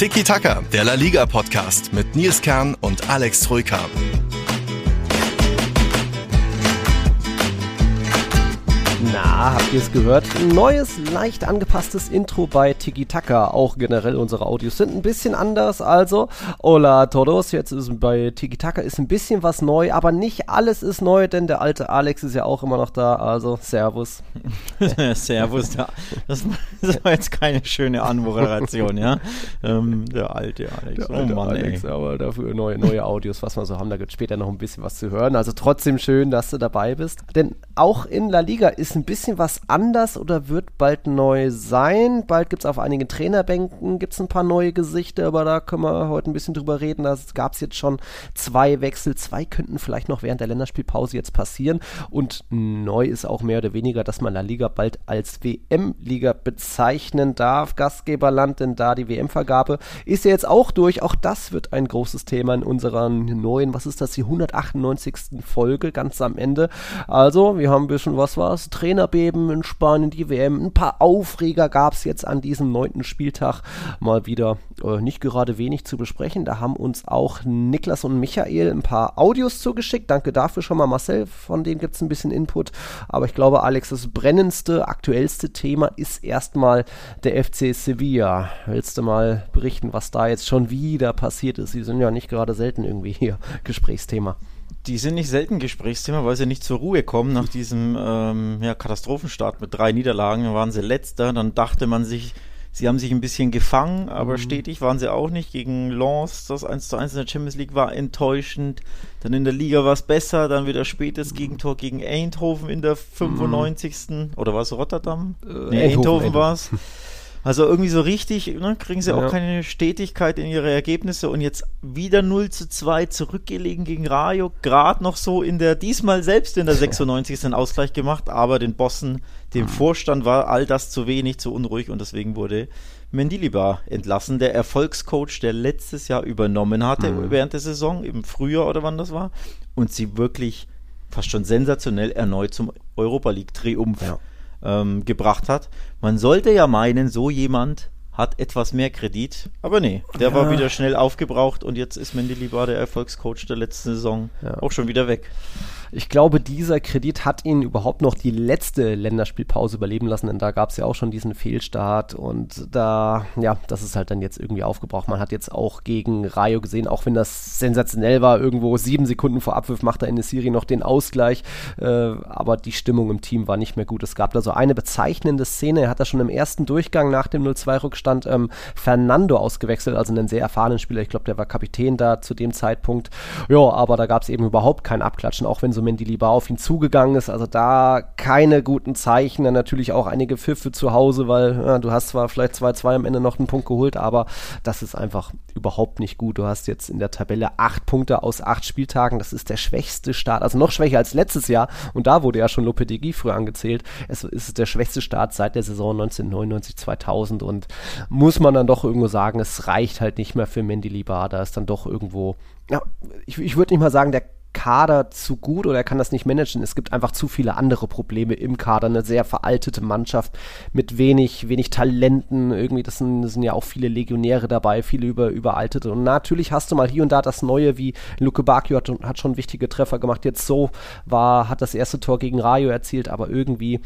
Tiki Taka, der La Liga Podcast mit Nils Kern und Alex Troika. Na, habt ihr es gehört? Neues, leicht angepasstes Intro bei Tiki Taka. Auch generell unsere Audios sind ein bisschen anders. Also, hola todos. Jetzt ist bei Tiki Taka ist ein bisschen was neu, aber nicht alles ist neu, denn der alte Alex ist ja auch immer noch da. Also, Servus. servus. Da. Das, das, war jetzt keine schöne Anmoderation, ja? Ähm, der alte Alex. Der alte oh Mann, Alex, ey. aber dafür neue, neue Audios, was wir so haben. Da gibt es später noch ein bisschen was zu hören. Also, trotzdem schön, dass du dabei bist. Denn auch in La Liga ist ein bisschen was anders oder wird bald neu sein. Bald gibt es auf einigen Trainerbänken gibt's ein paar neue Gesichter, aber da können wir heute ein bisschen drüber reden. Da gab es jetzt schon zwei Wechsel. Zwei könnten vielleicht noch während der Länderspielpause jetzt passieren. Und neu ist auch mehr oder weniger, dass man La Liga bald als WM-Liga bezeichnen darf. Gastgeberland, denn da die WM-Vergabe ist ja jetzt auch durch. Auch das wird ein großes Thema in unserer neuen, was ist das, die 198. Folge ganz am Ende. Also, wir haben ein bisschen, was war es? Trainerbeben in Spanien, die WM. Ein paar Aufreger gab es jetzt an diesem neunten Spieltag. Mal wieder äh, nicht gerade wenig zu besprechen. Da haben uns auch Niklas und Michael ein paar Audios zugeschickt. Danke dafür schon mal, Marcel. Von denen gibt es ein bisschen Input. Aber ich glaube, Alex, das brennendste, aktuellste Thema ist erstmal der FC Sevilla. Willst du mal berichten, was da jetzt schon wieder passiert ist? Sie sind ja nicht gerade selten irgendwie hier Gesprächsthema die sind nicht selten Gesprächsthema, weil sie nicht zur Ruhe kommen nach diesem ähm, ja, Katastrophenstart mit drei Niederlagen. Dann waren sie letzter, dann dachte man sich, sie haben sich ein bisschen gefangen, aber mhm. stetig waren sie auch nicht. Gegen Lens, das 1 zu 1 in der Champions League war enttäuschend. Dann in der Liga war es besser, dann wieder spätes Gegentor gegen Eindhoven in der 95. Mhm. Oder war es Rotterdam? Äh, nee, Eindhoven, Eindhoven war es. Also irgendwie so richtig, ne, kriegen sie ja. auch keine Stetigkeit in ihre Ergebnisse und jetzt wieder 0 zu 2 zurückgelegen gegen Rayo, gerade noch so in der, diesmal selbst in der 96. einen Ausgleich gemacht, aber den Bossen, dem mhm. Vorstand war all das zu wenig, zu unruhig und deswegen wurde Mendilibar entlassen, der Erfolgscoach, der letztes Jahr übernommen hatte mhm. während der Saison, im Frühjahr oder wann das war, und sie wirklich fast schon sensationell erneut zum Europa League Triumph ja ähm, gebracht hat. Man sollte ja meinen, so jemand hat etwas mehr Kredit, aber nee, der ja. war wieder schnell aufgebraucht und jetzt ist Mendilibar der Erfolgscoach der letzten Saison ja. auch schon wieder weg. Ich glaube, dieser Kredit hat ihn überhaupt noch die letzte Länderspielpause überleben lassen, denn da gab es ja auch schon diesen Fehlstart und da, ja, das ist halt dann jetzt irgendwie aufgebraucht. Man hat jetzt auch gegen Rayo gesehen, auch wenn das sensationell war, irgendwo sieben Sekunden vor Abwurf macht er in der Serie noch den Ausgleich, äh, aber die Stimmung im Team war nicht mehr gut. Es gab da so eine bezeichnende Szene, er hat da schon im ersten Durchgang nach dem 0-2-Rückstand ähm, Fernando ausgewechselt, also einen sehr erfahrenen Spieler, ich glaube, der war Kapitän da zu dem Zeitpunkt. Ja, aber da gab es eben überhaupt kein Abklatschen, auch wenn so Mendilibar auf ihn zugegangen ist. Also da keine guten Zeichen. Dann natürlich auch einige Pfiffe zu Hause, weil ja, du hast zwar vielleicht 2-2 am Ende noch einen Punkt geholt, aber das ist einfach überhaupt nicht gut. Du hast jetzt in der Tabelle acht Punkte aus acht Spieltagen. Das ist der schwächste Start, also noch schwächer als letztes Jahr. Und da wurde ja schon Lopetegui früher angezählt. Es ist der schwächste Start seit der Saison 1999, 2000 und muss man dann doch irgendwo sagen, es reicht halt nicht mehr für Mendilibar. Da ist dann doch irgendwo, ja, ich, ich würde nicht mal sagen, der Kader zu gut oder er kann das nicht managen. Es gibt einfach zu viele andere Probleme im Kader. Eine sehr veraltete Mannschaft mit wenig, wenig Talenten. Irgendwie, das sind, das sind ja auch viele Legionäre dabei, viele über, überaltete. Und natürlich hast du mal hier und da das Neue, wie Luke Bakio hat, hat schon wichtige Treffer gemacht. Jetzt so war, hat das erste Tor gegen Rayo erzielt, aber irgendwie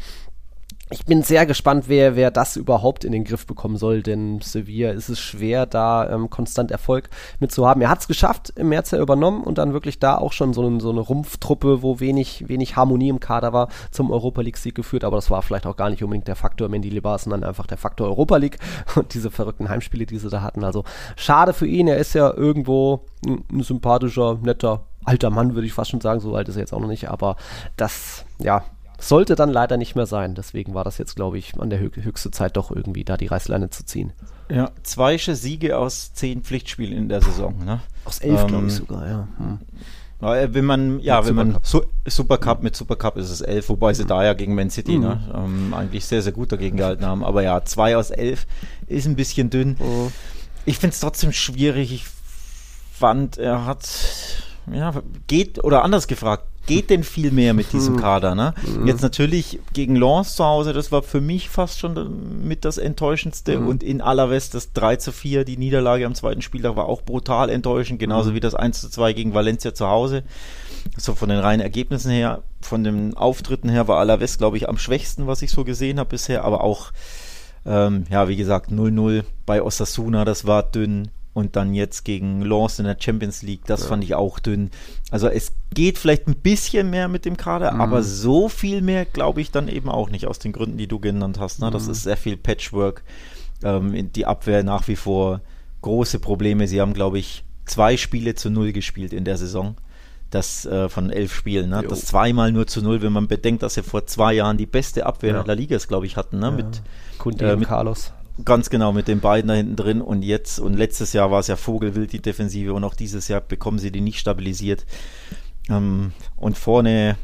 ich bin sehr gespannt, wer, wer das überhaupt in den Griff bekommen soll, denn Sevilla ist es schwer, da ähm, konstant Erfolg mitzuhaben. Er hat es geschafft, im März ja übernommen und dann wirklich da auch schon so, ein, so eine Rumpftruppe, wo wenig, wenig Harmonie im Kader war, zum Europa League-Sieg geführt, aber das war vielleicht auch gar nicht unbedingt der Faktor Mendilibar, sondern einfach der Faktor Europa League und diese verrückten Heimspiele, die sie da hatten. Also schade für ihn, er ist ja irgendwo ein, ein sympathischer, netter alter Mann, würde ich fast schon sagen, so alt ist er jetzt auch noch nicht, aber das, ja, sollte dann leider nicht mehr sein. Deswegen war das jetzt, glaube ich, an der höchste Zeit doch irgendwie da die Reißleine zu ziehen. Ja, zwei Siege aus zehn Pflichtspielen in der Saison. Ne? Aus elf, ähm, glaube ich sogar, ja. Hm. Wenn man, ja, mit wenn man Su Supercup mit Supercup ist es elf, wobei sie mhm. da ja gegen Man City ne, mhm. ne, ähm, eigentlich sehr, sehr gut dagegen gehalten haben. Aber ja, zwei aus elf ist ein bisschen dünn. Mhm. Ich finde es trotzdem schwierig. Ich fand, er hat, ja, geht, oder anders gefragt, geht denn viel mehr mit diesem Kader? Ne? Jetzt natürlich gegen Lens zu Hause, das war für mich fast schon mit das Enttäuschendste. Und in Alaves das 3 zu 4, die Niederlage am zweiten Spieltag war auch brutal enttäuschend, genauso wie das 1 zu 2 gegen Valencia zu Hause. So von den reinen Ergebnissen her, von den Auftritten her war Alaves, glaube ich, am schwächsten, was ich so gesehen habe bisher, aber auch, ähm, ja, wie gesagt, 0-0 bei Osasuna, das war dünn. Und dann jetzt gegen Lens in der Champions League, das fand ich auch dünn. Also es geht vielleicht ein bisschen mehr mit dem Kader, aber so viel mehr glaube ich dann eben auch nicht aus den Gründen, die du genannt hast. Ne? Das ist sehr viel Patchwork. Ähm, die Abwehr nach wie vor große Probleme. Sie haben, glaube ich, zwei Spiele zu null gespielt in der Saison. Das äh, von elf Spielen. Ne? Das zweimal nur zu null, wenn man bedenkt, dass sie vor zwei Jahren die beste Abwehr Ja. der Liga, glaube ich, hatten. Ne? Mit, Kunde Äh, mit- Carlos. Ganz genau, mit den beiden da hinten drin und jetzt und letztes Jahr war es ja Vogelwild, die Defensive und auch dieses Jahr bekommen sie die nicht stabilisiert. Ähm, und vorne,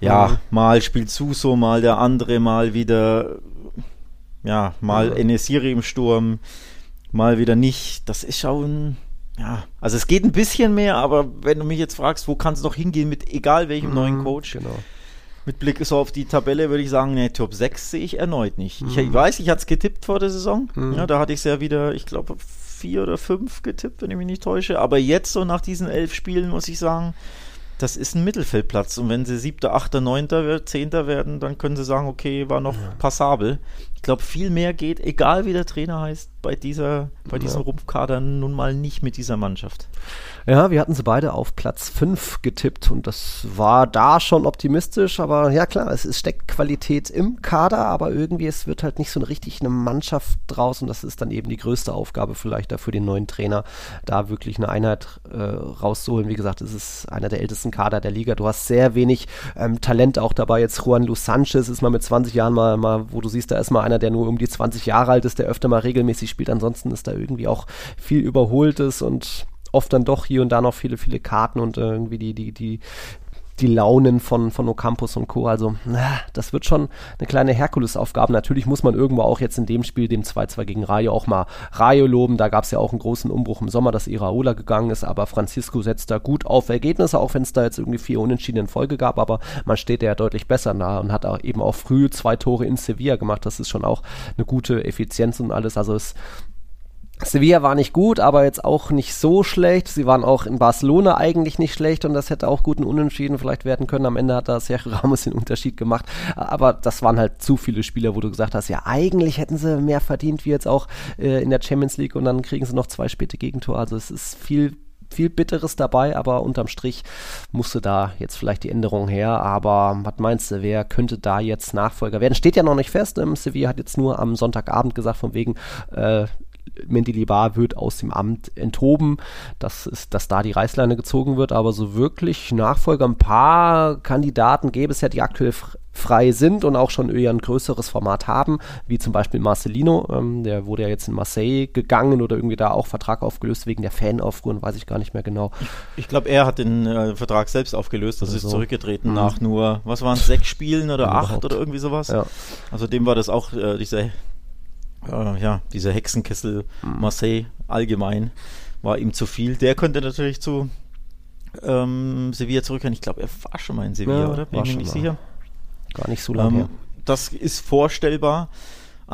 ja, Mhm. mal spielt Suso, mal der andere, mal wieder, ja, mal Mhm. Enesiri im Sturm, mal wieder nicht. Das ist schon, ja, also es geht ein bisschen mehr, aber wenn du mich jetzt fragst, wo kann es noch hingehen mit egal welchem neuen Coach, Genau. Mit Blick so auf die Tabelle würde ich sagen, nee, Top 6 sehe ich erneut nicht. Ich, Mhm. ich weiß, ich hatte es getippt vor der Saison. Ja, da hatte ich es ja wieder, ich glaube, vier oder fünf getippt, wenn ich mich nicht täusche. Aber jetzt, so nach diesen elf Spielen, muss ich sagen, das ist ein Mittelfeldplatz. Und wenn sie siebter, achter, neunter, wird- zehnter werden, dann können sie sagen, okay, war noch passabel. Ich glaube, viel mehr geht, egal wie der Trainer heißt, bei dieser, bei diesem Rumpfkader nun mal nicht mit dieser Mannschaft. Ja, wir hatten sie beide auf Platz 5 getippt und das war da schon optimistisch, aber ja klar, es, es steckt Qualität im Kader, aber irgendwie es wird halt nicht so eine richtig eine Mannschaft draus und das ist dann eben die größte Aufgabe vielleicht da für den neuen Trainer, da wirklich eine Einheit äh, rauszuholen. Wie gesagt, es ist einer der ältesten Kader der Liga. Du hast sehr wenig ähm, Talent auch dabei. Jetzt Juan Luis Sanchez ist mal mit 20 Jahren mal, mal, wo du siehst, da ist mal einer, der nur um die 20 Jahre alt ist, der öfter mal regelmäßig spielt. Ansonsten ist da irgendwie auch viel Überholtes und oft dann doch hier und da noch viele, viele Karten und äh, irgendwie die, die, die, die Launen von, von Ocampos und Co. Also, das wird schon eine kleine Herkulesaufgabe. Natürlich muss man irgendwo auch jetzt in dem Spiel, dem 2-2 gegen Rayo, auch mal Rayo loben. Da gab es ja auch einen großen Umbruch im Sommer, dass Iraola gegangen ist, aber Francisco setzt da gut auf Ergebnisse, auch wenn es da jetzt irgendwie vier Unentschieden in Folge gab, aber man steht ja deutlich besser da und hat auch eben auch früh zwei Tore in Sevilla gemacht. Das ist schon auch eine gute Effizienz und alles. Also es Sevilla war nicht gut, aber jetzt auch nicht so schlecht. Sie waren auch in Barcelona eigentlich nicht schlecht und das hätte auch guten Unentschieden vielleicht werden können. Am Ende hat da Sergio Ramos den Unterschied gemacht. Aber das waren halt zu viele Spieler, wo du gesagt hast, ja, eigentlich hätten sie mehr verdient, wie jetzt auch äh, in der Champions League und dann kriegen sie noch zwei späte Gegentore. Also es ist viel viel Bitteres dabei, aber unterm Strich musste da jetzt vielleicht die Änderung her. Aber was meinst du, wer könnte da jetzt Nachfolger werden? Steht ja noch nicht fest. Ähm, Sevilla hat jetzt nur am Sonntagabend gesagt, von wegen, äh, Mendilibar wird aus dem Amt enthoben, dass, ist, dass da die Reißleine gezogen wird, aber so wirklich Nachfolger, ein paar Kandidaten gäbe es ja, die aktuell fr- frei sind und auch schon eher ein größeres Format haben, wie zum Beispiel Marcelino, ähm, der wurde ja jetzt in Marseille gegangen oder irgendwie da auch Vertrag aufgelöst wegen der Fanaufruhr, weiß ich gar nicht mehr genau. Ich glaube, er hat den äh, Vertrag selbst aufgelöst, das Oder ist so. zurückgetreten Mhm. nach nur, was waren es, sechs Spielen oder acht Überhaupt. oder irgendwie sowas. Ja. Also dem war das auch äh, dieser, äh, ja, dieser Hexenkessel Mhm. Marseille allgemein war ihm zu viel. Der könnte natürlich zu ähm, Sevilla zurückkehren. Ich glaube, er war schon mal in Sevilla, Ja, oder? Bin ich mir nicht mal. sicher. Gar nicht so lange Ähm, das ist vorstellbar.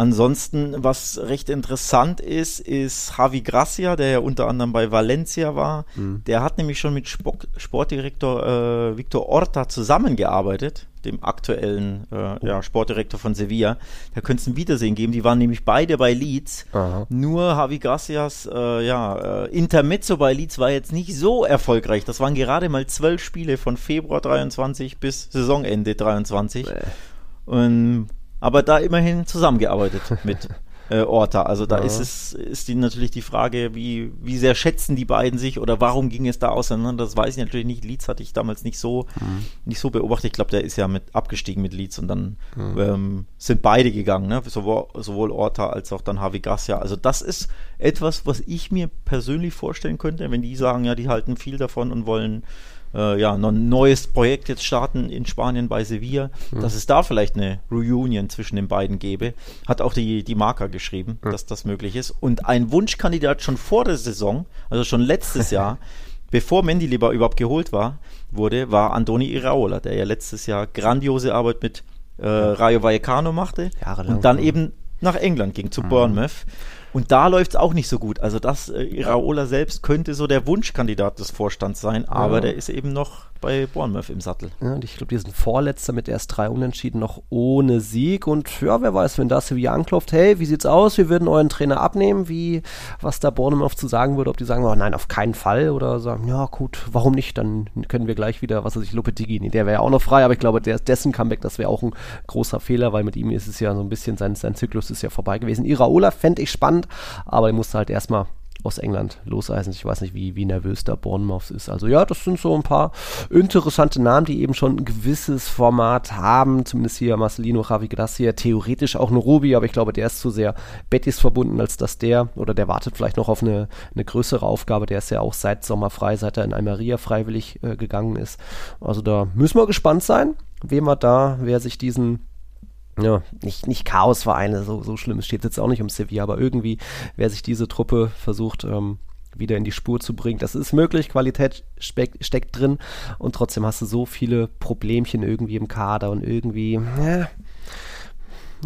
Ansonsten, was recht interessant ist, ist Javi Gracia, der ja unter anderem bei Valencia war. Mhm. Der hat nämlich schon mit Sport Sportdirektor äh, Victor Orta zusammengearbeitet, dem aktuellen äh, ja, Sportdirektor von Sevilla. Da könnte es ein Wiedersehen geben. Die waren nämlich beide bei Leeds. Aha. Nur Javi Gracias äh, ja, äh, Intermezzo bei Leeds war jetzt nicht so erfolgreich. Das waren gerade mal zwölf Spiele von Februar 23 bis Saisonende 23. Äh, Und, aber da immerhin zusammengearbeitet mit äh, Orta. Also da Ja. ist es, ist die natürlich die Frage, wie, wie sehr schätzen die beiden sich oder warum ging es da auseinander? Das weiß ich natürlich nicht. Leeds hatte ich damals nicht so, nicht so beobachtet. Ich glaube, der ist ja mit abgestiegen mit Leeds und dann ähm, sind beide gegangen, ne? sowohl, sowohl Orta als auch dann Javi Gracia. Also das ist etwas, was ich mir persönlich vorstellen könnte, wenn die sagen, ja, die halten viel davon und wollen äh, ja, noch ein neues Projekt jetzt starten in Spanien bei Sevilla, dass es da vielleicht eine Reunion zwischen den beiden gäbe. Hat auch die, die Marker geschrieben, dass das möglich ist. Und ein Wunschkandidat schon vor der Saison, also schon letztes Jahr, bevor Mendilibar überhaupt geholt war, wurde, war Andoni Iraola, der ja letztes Jahr grandiose Arbeit mit äh, Rayo Vallecano machte Jahrelang. und dann eben nach England ging, zu Bournemouth. Und da läuft es auch nicht so gut. Also das, äh, Iraola selbst könnte so der Wunschkandidat des Vorstands sein, aber Ja. der ist eben noch bei Bournemouth im Sattel. Ja, und ich glaube, die sind Vorletzter mit erst drei Unentschieden noch ohne Sieg. Und ja, wer weiß, wenn da Sevilla anklopft, hey, wie sieht's aus? Wir würden euren Trainer abnehmen, wie, was da Bournemouth zu sagen würde, ob die sagen, oh nein, auf keinen Fall oder sagen, ja gut, warum nicht? Dann können wir gleich wieder, was weiß ich, Lopetegui, nee, der wäre ja auch noch frei, aber ich glaube, der, dessen Comeback, das wäre auch ein großer Fehler, weil mit ihm ist es ja so ein bisschen, sein, sein Zyklus ist ja vorbei gewesen. Iraola fände ich spannend, aber er musste halt erstmal aus England loseisen. Ich weiß nicht, wie, wie nervös da Bournemouth ist. Also ja, das sind so ein paar interessante Namen, die eben schon ein gewisses Format haben. Zumindest hier Marcelino Javi Gracia, theoretisch auch ein Ruby, aber ich glaube, der ist zu sehr Betis verbunden, als dass der, oder der wartet vielleicht noch auf eine, eine größere Aufgabe. Der ist ja auch seit Sommer frei, seit er in Almeria freiwillig äh, gegangen ist. Also da müssen wir gespannt sein, wem wir da, wer sich diesen ja, nicht, nicht Chaosvereine, so, so schlimm steht es jetzt auch nicht um Sevilla, aber irgendwie, wer sich diese Truppe versucht, ähm, wieder in die Spur zu bringen. Das ist möglich, Qualität speck, steckt drin und trotzdem hast du so viele Problemchen irgendwie im Kader und irgendwie, ja,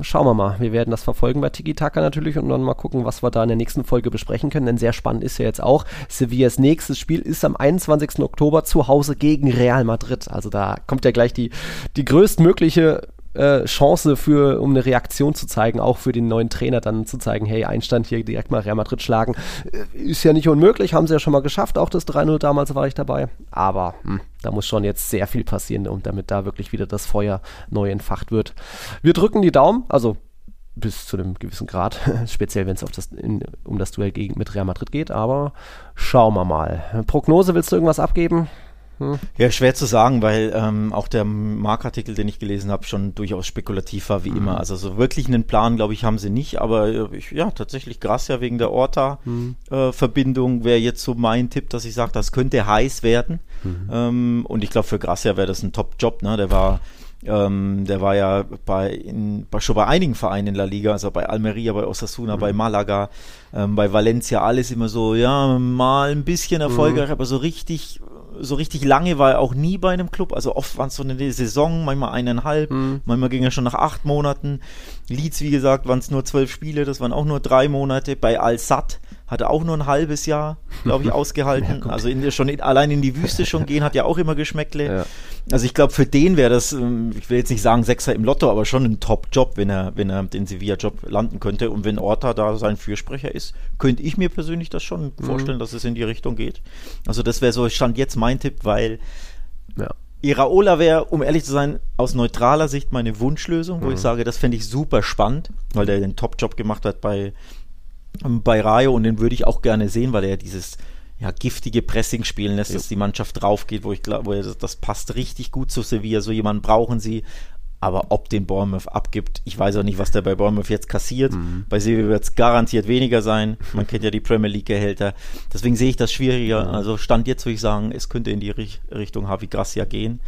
Schauen wir mal. Wir werden das verfolgen bei Tiki Taka natürlich und dann mal gucken, was wir da in der nächsten Folge besprechen können. Denn sehr spannend ist ja jetzt auch, Sevillas nächstes Spiel ist am 21. Oktober zu Hause gegen Real Madrid. Also da kommt ja gleich die, die größtmögliche äh, Chance für, um eine Reaktion zu zeigen, auch für den neuen Trainer dann zu zeigen, hey, Einstand hier direkt mal Real Madrid schlagen, äh, ist ja nicht unmöglich, haben sie ja schon mal geschafft, auch das 3-0 damals war ich dabei, aber hm, da muss schon jetzt sehr viel passieren, um damit da wirklich wieder das Feuer neu entfacht wird. Wir drücken die Daumen, also bis zu einem gewissen Grad, speziell wenn es um das Duell gegen, mit Real Madrid geht, aber schauen wir mal. Prognose, willst du irgendwas abgeben? Hm. Ja, schwer zu sagen, weil ähm, auch der Markartikel, den ich gelesen habe, schon durchaus spekulativ war, wie mhm. immer. Also so wirklich einen Plan, glaube ich, haben sie nicht. Aber äh, ich, ja, tatsächlich Gracia wegen der Orta-Verbindung mhm. äh, wäre jetzt so mein Tipp, dass ich sage, das könnte heiß werden. Mhm. Ähm, und ich glaube, für Gracia wäre das ein Top-Job. Ne? Der war ähm, der war ja bei, in, bei, schon bei einigen Vereinen in La Liga, also bei Almeria, bei Osasuna, mhm. bei Malaga, ähm, bei Valencia, alles immer so, ja, mal ein bisschen erfolgreich, mhm. aber so richtig so richtig lange war er auch nie bei einem Club. Also oft waren es so eine Saison, manchmal eineinhalb, mhm. manchmal ging er schon nach acht Monaten. Leeds, wie gesagt, waren es nur zwölf Spiele, das waren auch nur drei Monate. Bei Al-Sad hat er auch nur ein halbes Jahr, glaube ich, ausgehalten. ja, also in, schon in, allein in die Wüste schon gehen, hat ja auch immer Geschmäckle. Ja. Also ich glaube, für den wäre das, ähm, ich will jetzt nicht sagen Sechser im Lotto, aber schon ein Top-Job, wenn er, wenn er den Sevilla-Job landen könnte. Und wenn Orta da sein Fürsprecher ist, könnte ich mir persönlich das schon mhm. vorstellen, dass es in die Richtung geht. Also das wäre so, stand jetzt mein Tipp, weil ja. Iraola wäre, um ehrlich zu sein, aus neutraler Sicht meine Wunschlösung, wo mhm. ich sage, das fände ich super spannend, weil der den Top-Job gemacht hat bei, bei Rayo und den würde ich auch gerne sehen, weil er dieses ja, giftige Pressing spielen lässt, ja. dass die Mannschaft draufgeht, wo ich glaube, das, das passt richtig gut zu Sevilla. So jemanden brauchen sie. Aber ob den Bournemouth abgibt, ich weiß auch nicht, was der bei Bournemouth jetzt kassiert. Mhm. Bei Sevilla wird es garantiert weniger sein. Man kennt ja die Premier League-Gehälter. Deswegen sehe ich das schwieriger. Mhm. Also Stand jetzt würde ich sagen, es könnte in die Richtung Javi Gracia gehen.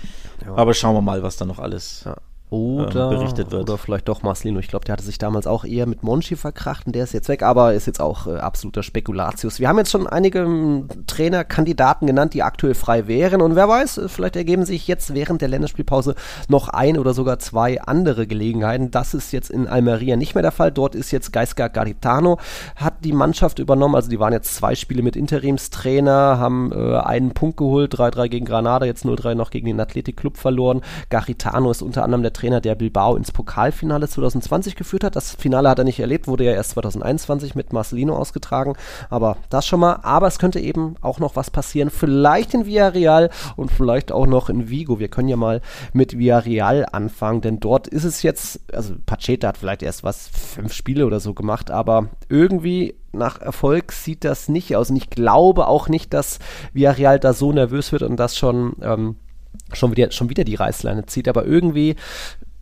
Ja. Aber schauen wir mal, was da noch alles ja oder, ähm, berichtet wird. Oder vielleicht doch Marcelino. Ich glaube, der hatte sich damals auch eher mit Monchi verkracht und der ist jetzt weg, aber ist jetzt auch äh, absoluter Spekulatius. Wir haben jetzt schon einige ähm, Trainerkandidaten genannt, die aktuell frei wären und wer weiß, äh, vielleicht ergeben sich jetzt während der Länderspielpause noch ein oder sogar zwei andere Gelegenheiten. Das ist jetzt in Almeria nicht mehr der Fall. Dort ist jetzt Gaisca Garitano, hat die Mannschaft übernommen. Also die waren jetzt zwei Spiele mit Interimstrainer, haben äh, einen Punkt geholt, 3-3 gegen Granada, jetzt 0-3 noch gegen den Athletic Club verloren. Garitano ist unter anderem der Trainer, der Bilbao ins Pokalfinale 2020 geführt hat. Das Finale hat er nicht erlebt, wurde ja erst 2021 mit Marcelino ausgetragen. Aber das schon mal. Aber es könnte eben auch noch was passieren. Vielleicht in Villarreal und vielleicht auch noch in Vigo. Wir können ja mal mit Villarreal anfangen, denn dort ist es jetzt, also Pacheta hat vielleicht erst was, fünf Spiele oder so gemacht, aber irgendwie nach Erfolg sieht das nicht aus. Und ich glaube auch nicht, dass Villarreal da so nervös wird und das schon ähm, schon wieder, schon wieder die Reißleine zieht, aber irgendwie,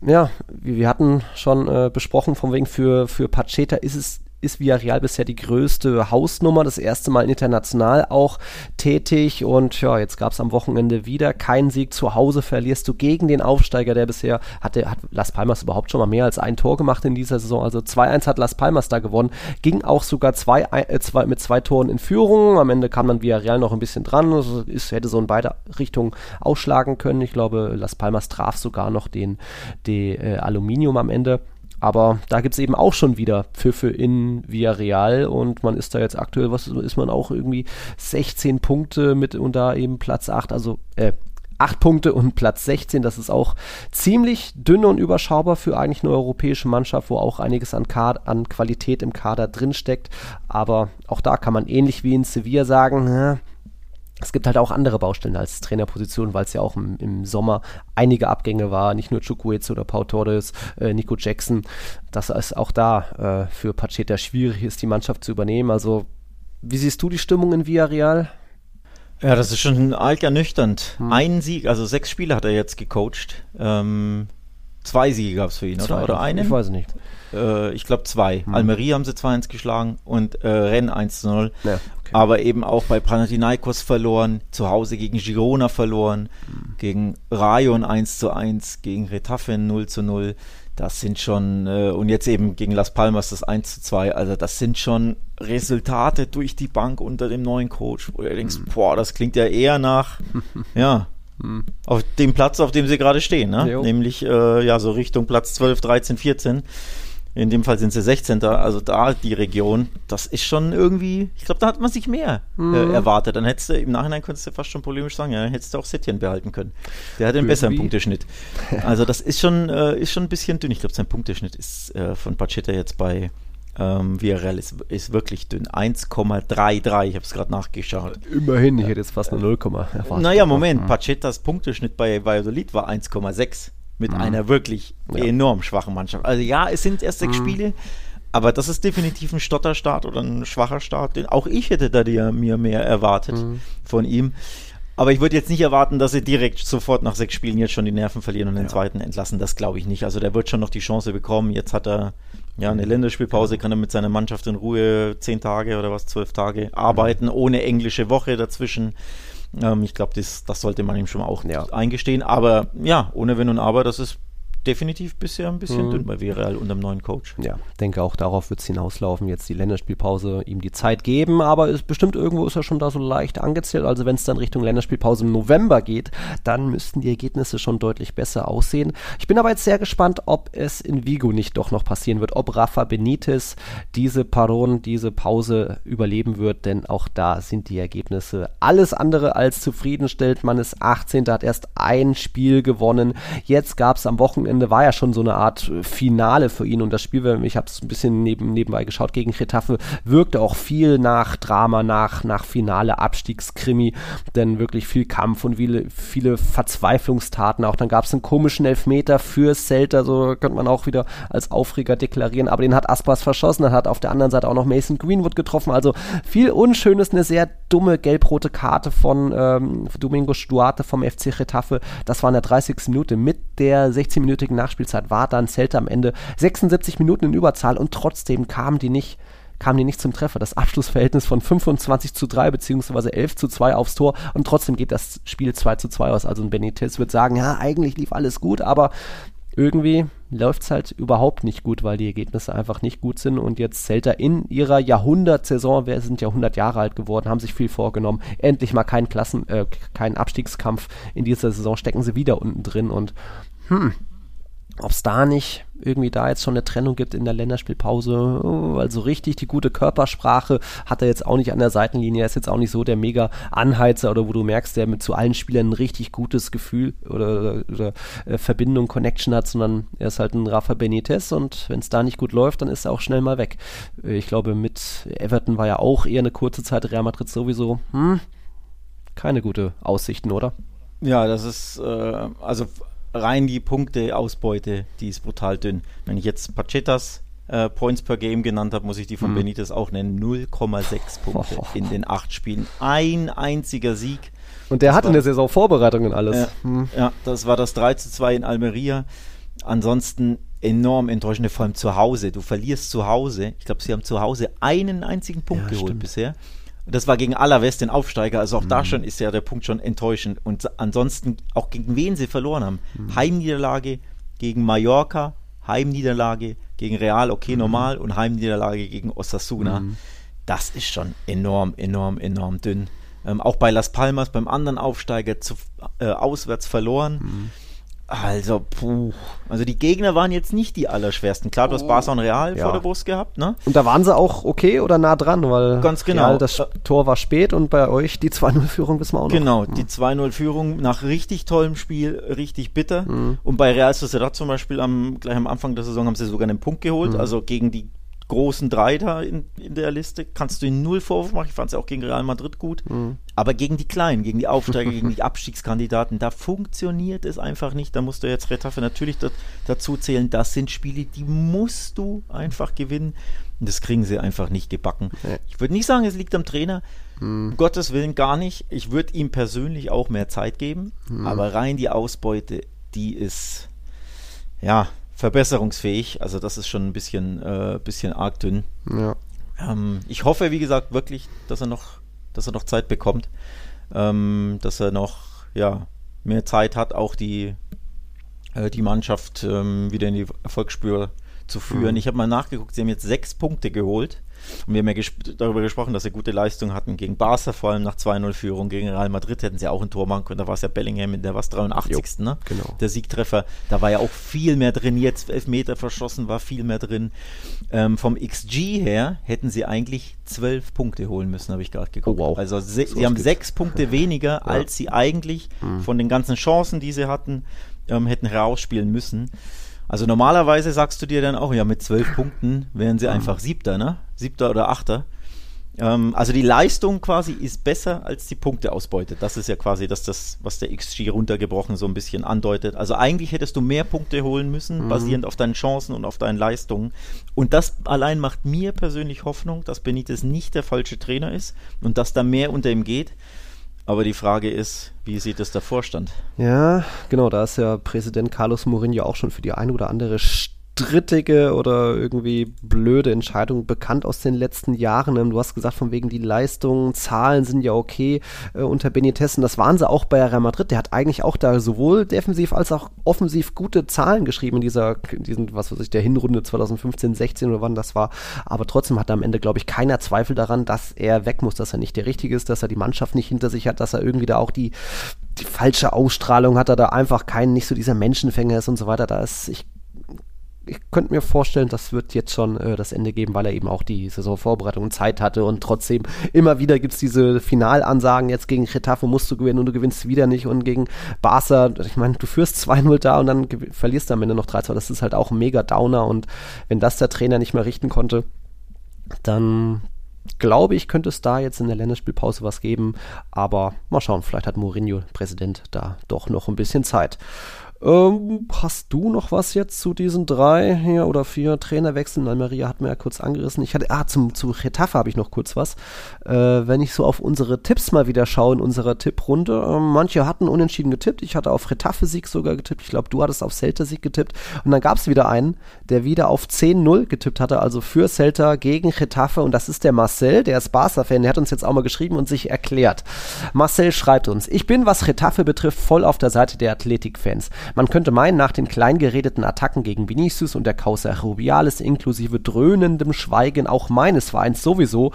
ja, wir hatten schon äh, besprochen, von wegen für, für Pacheta ist es ist Villarreal bisher die größte Hausnummer, das erste Mal international auch tätig. Und ja, jetzt gab es am Wochenende wieder keinen Sieg. Zu Hause, verlierst du gegen den Aufsteiger, der bisher hatte, hat Las Palmas überhaupt schon mal mehr als ein Tor gemacht in dieser Saison, also 2-1 hat Las Palmas da gewonnen, ging auch sogar zwei, äh, zwei, mit zwei Toren in Führung, am Ende kam dann Villarreal noch ein bisschen dran, also hätte so in beide Richtungen ausschlagen können, ich glaube Las Palmas traf sogar noch den, den äh, Aluminium am Ende. Aber da gibt es eben auch schon wieder Pfiffe in Villarreal und man ist da jetzt aktuell, was ist man auch irgendwie 16 Punkte mit und da eben Platz 8, also äh, 8 Punkte und Platz 16. Das ist auch ziemlich dünn und überschaubar für eigentlich eine europäische Mannschaft, wo auch einiges an, an Qualität im Kader drinsteckt. Aber auch da kann man ähnlich wie in Sevilla sagen, na, es gibt halt auch andere Baustellen als Trainerposition, weil es ja auch im, im, Sommer einige Abgänge war, nicht nur Chukwueze oder Pau Torres, äh, Nico Jackson, dass es auch da äh, für Pacheta schwierig ist, die Mannschaft zu übernehmen. Also, wie siehst du die Stimmung in Villarreal? Ja, das ist schon arg ernüchternd. Hm. Ein Sieg, also sechs Spiele hat er jetzt gecoacht. Ähm, zwei Siege gab es für ihn, zwei, oder? Oder einen? Ich weiß nicht. Äh, ich glaube zwei. Hm. Almeria haben sie 2-1 geschlagen und äh, Rennes 1-0. Ja, okay. Aber eben auch bei Panathinaikos verloren, zu Hause gegen Girona verloren, hm. gegen Rayon 1-1, gegen Retafe 0-0. Das sind schon, äh, und jetzt eben gegen Las Palmas das 1 2, also das sind schon Resultate durch die Bank unter dem neuen Coach, wo du denkst, hm. boah, das klingt ja eher nach, ja, hm. auf dem Platz, auf dem sie gerade stehen, ne? nämlich äh, ja so Richtung Platz 12, 13, 14. In dem Fall sind sie 16. Also da die Region, das ist schon irgendwie, ich glaube, da hat man sich mehr mhm. äh, erwartet. Dann hättest du im Nachhinein könntest du fast schon polemisch sagen, ja, dann hättest du auch Setien behalten können. Der hat einen besseren Punkteschnitt. Also das ist schon, äh, ist schon ein bisschen dünn. Ich glaube, sein Punkteschnitt ist äh, von Pacheta jetzt bei ähm, VRL ist, ist wirklich dünn. 1,33, ich habe es gerade nachgeschaut. Immerhin, ich hätte jetzt fast eine 0, erwartet. Naja, Moment, mhm. Pachetas Punkteschnitt bei Valladolid war 1,6 mit mhm. einer wirklich ja. enorm schwachen Mannschaft. Also ja, es sind erst sechs mhm. Spiele, aber das ist definitiv ein Stotterstart oder ein schwacher Start. Den auch ich hätte da dir, mir mehr erwartet mhm. von ihm. Aber ich würde jetzt nicht erwarten, dass sie direkt sofort nach sechs Spielen jetzt schon die Nerven verlieren und den ja. zweiten entlassen. Das glaube ich nicht. Also der wird schon noch die Chance bekommen. Jetzt hat er ja eine Länderspielpause, kann er mit seiner Mannschaft in Ruhe zehn Tage oder was, zwölf Tage arbeiten, ohne englische Woche dazwischen. Ähm, ich glaube, das, das sollte man ihm schon auch ja. eingestehen. Aber ja, ohne Wenn und Aber, das ist definitiv bisher ein bisschen mhm. dünn bei Viral und dem neuen Coach. Ja, denke auch darauf wird es hinauslaufen, jetzt die Länderspielpause ihm die Zeit geben, aber ist bestimmt irgendwo ist er schon da so leicht angezählt. Also wenn es dann Richtung Länderspielpause im November geht, dann müssten die Ergebnisse schon deutlich besser aussehen. Ich bin aber jetzt sehr gespannt, ob es in Vigo nicht doch noch passieren wird, ob Rafa Benitez diese Paron, diese Pause überleben wird, denn auch da sind die Ergebnisse alles andere als zufriedenstellend. Man ist 18. hat erst ein Spiel gewonnen. Jetzt gab es am Wochenende Wochenende war ja schon so eine Art äh, Finale für ihn und das Spiel, ich habe es ein bisschen neben, nebenbei geschaut gegen Retafe, wirkte auch viel nach Drama, nach, nach Finale, Abstiegskrimi, denn wirklich viel Kampf und viele, viele Verzweiflungstaten auch. Dann gab es einen komischen Elfmeter für Celta, so könnte man auch wieder als Aufreger deklarieren, aber den hat Aspas verschossen, dann hat auf der anderen Seite auch noch Mason Greenwood getroffen, also viel Unschönes, eine sehr dumme gelb-rote Karte von ähm, Domingo Duarte vom FC Retafe, das war in der 30. Minute mit der 16 Minuten minütigen Nachspielzeit war dann Celta am Ende 76 Minuten in Überzahl und trotzdem kamen die nicht kamen die nicht zum Treffer. Das Abschlussverhältnis von 25 zu 3 beziehungsweise 11 zu 2 aufs Tor und trotzdem geht das Spiel 2 zu 2 aus. Also ein Benitez wird sagen, ja, eigentlich lief alles gut, aber irgendwie läuft es halt überhaupt nicht gut, weil die Ergebnisse einfach nicht gut sind und jetzt Celta in ihrer Jahrhundertsaison, wir sind ja 100 Jahre alt geworden, haben sich viel vorgenommen, endlich mal keinen Klassen, äh, keinen Abstiegskampf in dieser Saison, stecken sie wieder unten drin und hm, ob es da nicht irgendwie da jetzt schon eine Trennung gibt in der Länderspielpause, weil so richtig die gute Körpersprache hat er jetzt auch nicht an der Seitenlinie, er ist jetzt auch nicht so der mega Anheizer oder wo du merkst, der mit zu allen Spielern ein richtig gutes Gefühl oder, oder äh, Verbindung, Connection hat, sondern er ist halt ein Rafa Benitez und wenn es da nicht gut läuft, dann ist er auch schnell mal weg. Ich glaube, mit Everton war ja auch eher eine kurze Zeit, Real Madrid sowieso, hm, keine gute Aussichten, oder? Ja, das ist, äh, also rein die Punkteausbeute, die ist brutal dünn. Wenn ich jetzt Pachetas äh, Points per Game genannt habe, muss ich die von mhm. Benitez auch nennen. 0,6 Punkte oh. in den acht Spielen. Ein einziger Sieg. Und der das hat in der Saison Vorbereitungen alles. Äh, mhm. Ja, das war das 3 zu 2 in Almeria. Ansonsten enorm enttäuschend, vor allem zu Hause. Du verlierst zu Hause. Ich glaube, sie haben zu Hause einen einzigen Punkt Ja, geholt stimmt. bisher. Das war gegen Alavés, den Aufsteiger. Also auch da Mhm. schon ist ja der Punkt schon enttäuschend. Und ansonsten auch gegen wen sie verloren haben. Mhm. Heimniederlage gegen Mallorca, Heimniederlage gegen Real, Mhm. okay, normal, und Heimniederlage gegen Osasuna. Das ist schon enorm, enorm, enorm dünn. Ähm, auch bei Las Palmas, beim anderen Aufsteiger, zu, äh, auswärts verloren. Also, puh. Also die Gegner waren jetzt nicht die allerschwersten. Klar, du hast Barca und Real Ja. vor der Brust gehabt, ne? Und da waren sie auch okay oder nah dran, weil Ganz genau. Real, das Tor war spät und bei euch die 2-0-Führung wissen wir auch noch. Genau, die 2-0-Führung nach richtig tollem Spiel, richtig bitter. Mhm. Und bei Real Sociedad zum Beispiel am, gleich am Anfang der Saison haben sie sogar einen Punkt geholt. Mhm. Also gegen die großen drei da in, in der Liste kannst du ihnen null Vorwurf machen. Ich fand es auch gegen Real Madrid gut. Mhm. Aber gegen die Kleinen, gegen die Aufsteiger, gegen die Abstiegskandidaten, da funktioniert es einfach nicht. Da musst du jetzt Retafe natürlich da, dazu zählen. Das sind Spiele, die musst du einfach gewinnen. Und das kriegen sie einfach nicht gebacken. Nee. Ich würde nicht sagen, es liegt am Trainer. Mhm. Um Gottes Willen gar nicht. Ich würde ihm persönlich auch mehr Zeit geben. Mhm. Aber rein die Ausbeute, die ist ja verbesserungsfähig. Also das ist schon ein bisschen, äh, bisschen arg dünn. Ja. Ähm, ich hoffe, wie gesagt, wirklich, dass er noch, dass er noch Zeit bekommt, ähm, dass er noch ja, mehr Zeit hat, auch die, äh, die Mannschaft ähm, wieder in die Erfolgsspur zu führen. Mhm. Ich habe mal nachgeguckt, sie haben jetzt sechs Punkte geholt. Und wir haben ja gesp darüber gesprochen, dass sie gute Leistung hatten gegen Barca, vor allem nach 2-0-Führung. Gegen Real Madrid hätten sie auch ein Tor machen können. Da war es ja Bellingham in der was 83. Ne? genau. Der Siegtreffer. Da war ja auch viel mehr drin. Jetzt elf Meter verschossen, war viel mehr drin. Ähm, vom XG her hätten sie eigentlich zwölf Punkte holen müssen, habe ich gerade geguckt. Oh, wow. Also se So sie haben sechs Punkte weniger, als sie eigentlich Mhm. von den ganzen Chancen, die sie hatten, ähm, hätten herausspielen müssen. Also normalerweise sagst du dir dann auch, ja, mit zwölf Punkten wären sie einfach Siebter, ne? Siebter oder Achter. Ähm, also die Leistung quasi ist besser als die Punkteausbeute. Das ist ja quasi das, das, was der XG runtergebrochen so ein bisschen andeutet. Also eigentlich hättest du mehr Punkte holen müssen, Mhm. basierend auf deinen Chancen und auf deinen Leistungen. Und das allein macht mir persönlich Hoffnung, dass Benitez nicht der falsche Trainer ist und dass da mehr unter ihm geht. Aber die Frage ist, wie sieht es der Vorstand? Ja, genau, da ist ja Präsident Carlos Mourinho auch schon für die eine oder andere strittige oder irgendwie blöde Entscheidung bekannt aus den letzten Jahren. Ähm, Du hast gesagt, von wegen die Leistungen, Zahlen sind ja okay äh, unter Benitez und das waren sie auch bei Real Madrid. Der hat eigentlich auch da sowohl defensiv als auch offensiv gute Zahlen geschrieben in dieser, in diesen, was weiß ich, der Hinrunde 2015, 16 oder wann das war. Aber trotzdem hat am Ende, glaube ich, keiner Zweifel daran, dass er weg muss, dass er nicht der Richtige ist, dass er die Mannschaft nicht hinter sich hat, dass er irgendwie da auch die, die falsche Ausstrahlung hat, er da einfach kein, nicht so dieser Menschenfänger ist und so weiter. Da ist, ich ich könnte mir vorstellen, das wird jetzt schon äh, das Ende geben, weil er eben auch die Saisonvorbereitung Zeit hatte. Und trotzdem immer wieder gibt's diese Finalansagen, jetzt gegen Getafe musst du gewinnen und du gewinnst wieder nicht. Und gegen Barca, ich meine, du führst 2-0 da und dann verlierst du am Ende noch 3-2, das ist halt auch ein mega Downer. Und wenn das der Trainer nicht mehr richten konnte, dann glaube ich, könnte es da jetzt in der Länderspielpause was geben, aber mal schauen, vielleicht hat Mourinho, Präsident, da doch noch ein bisschen Zeit. Ähm, hast du noch was jetzt zu diesen drei hier oder vier Trainerwechseln? Almeria hat mir ja kurz angerissen. Ich hatte, ah, zum, zu Getafe habe ich noch kurz was. Äh, wenn ich so auf unsere Tipps mal wieder schaue in unserer Tipprunde, äh, manche hatten unentschieden getippt. Ich hatte auf Getafe-Sieg sogar getippt. Ich glaube, du hattest auf Celta-Sieg getippt. Und dann gab es wieder einen, der wieder auf 10-0 getippt hatte, also für Celta gegen Getafe. Und das ist der Marcel, der ist Barca-Fan. Der hat uns jetzt auch mal geschrieben und sich erklärt. Marcel schreibt uns, ich bin, was Getafe betrifft, voll auf der Seite der Athletik-Fans. Man könnte meinen, nach den klein geredeten Attacken gegen Vinicius und der Causa Rubiales inklusive dröhnendem Schweigen auch meines Vereins sowieso,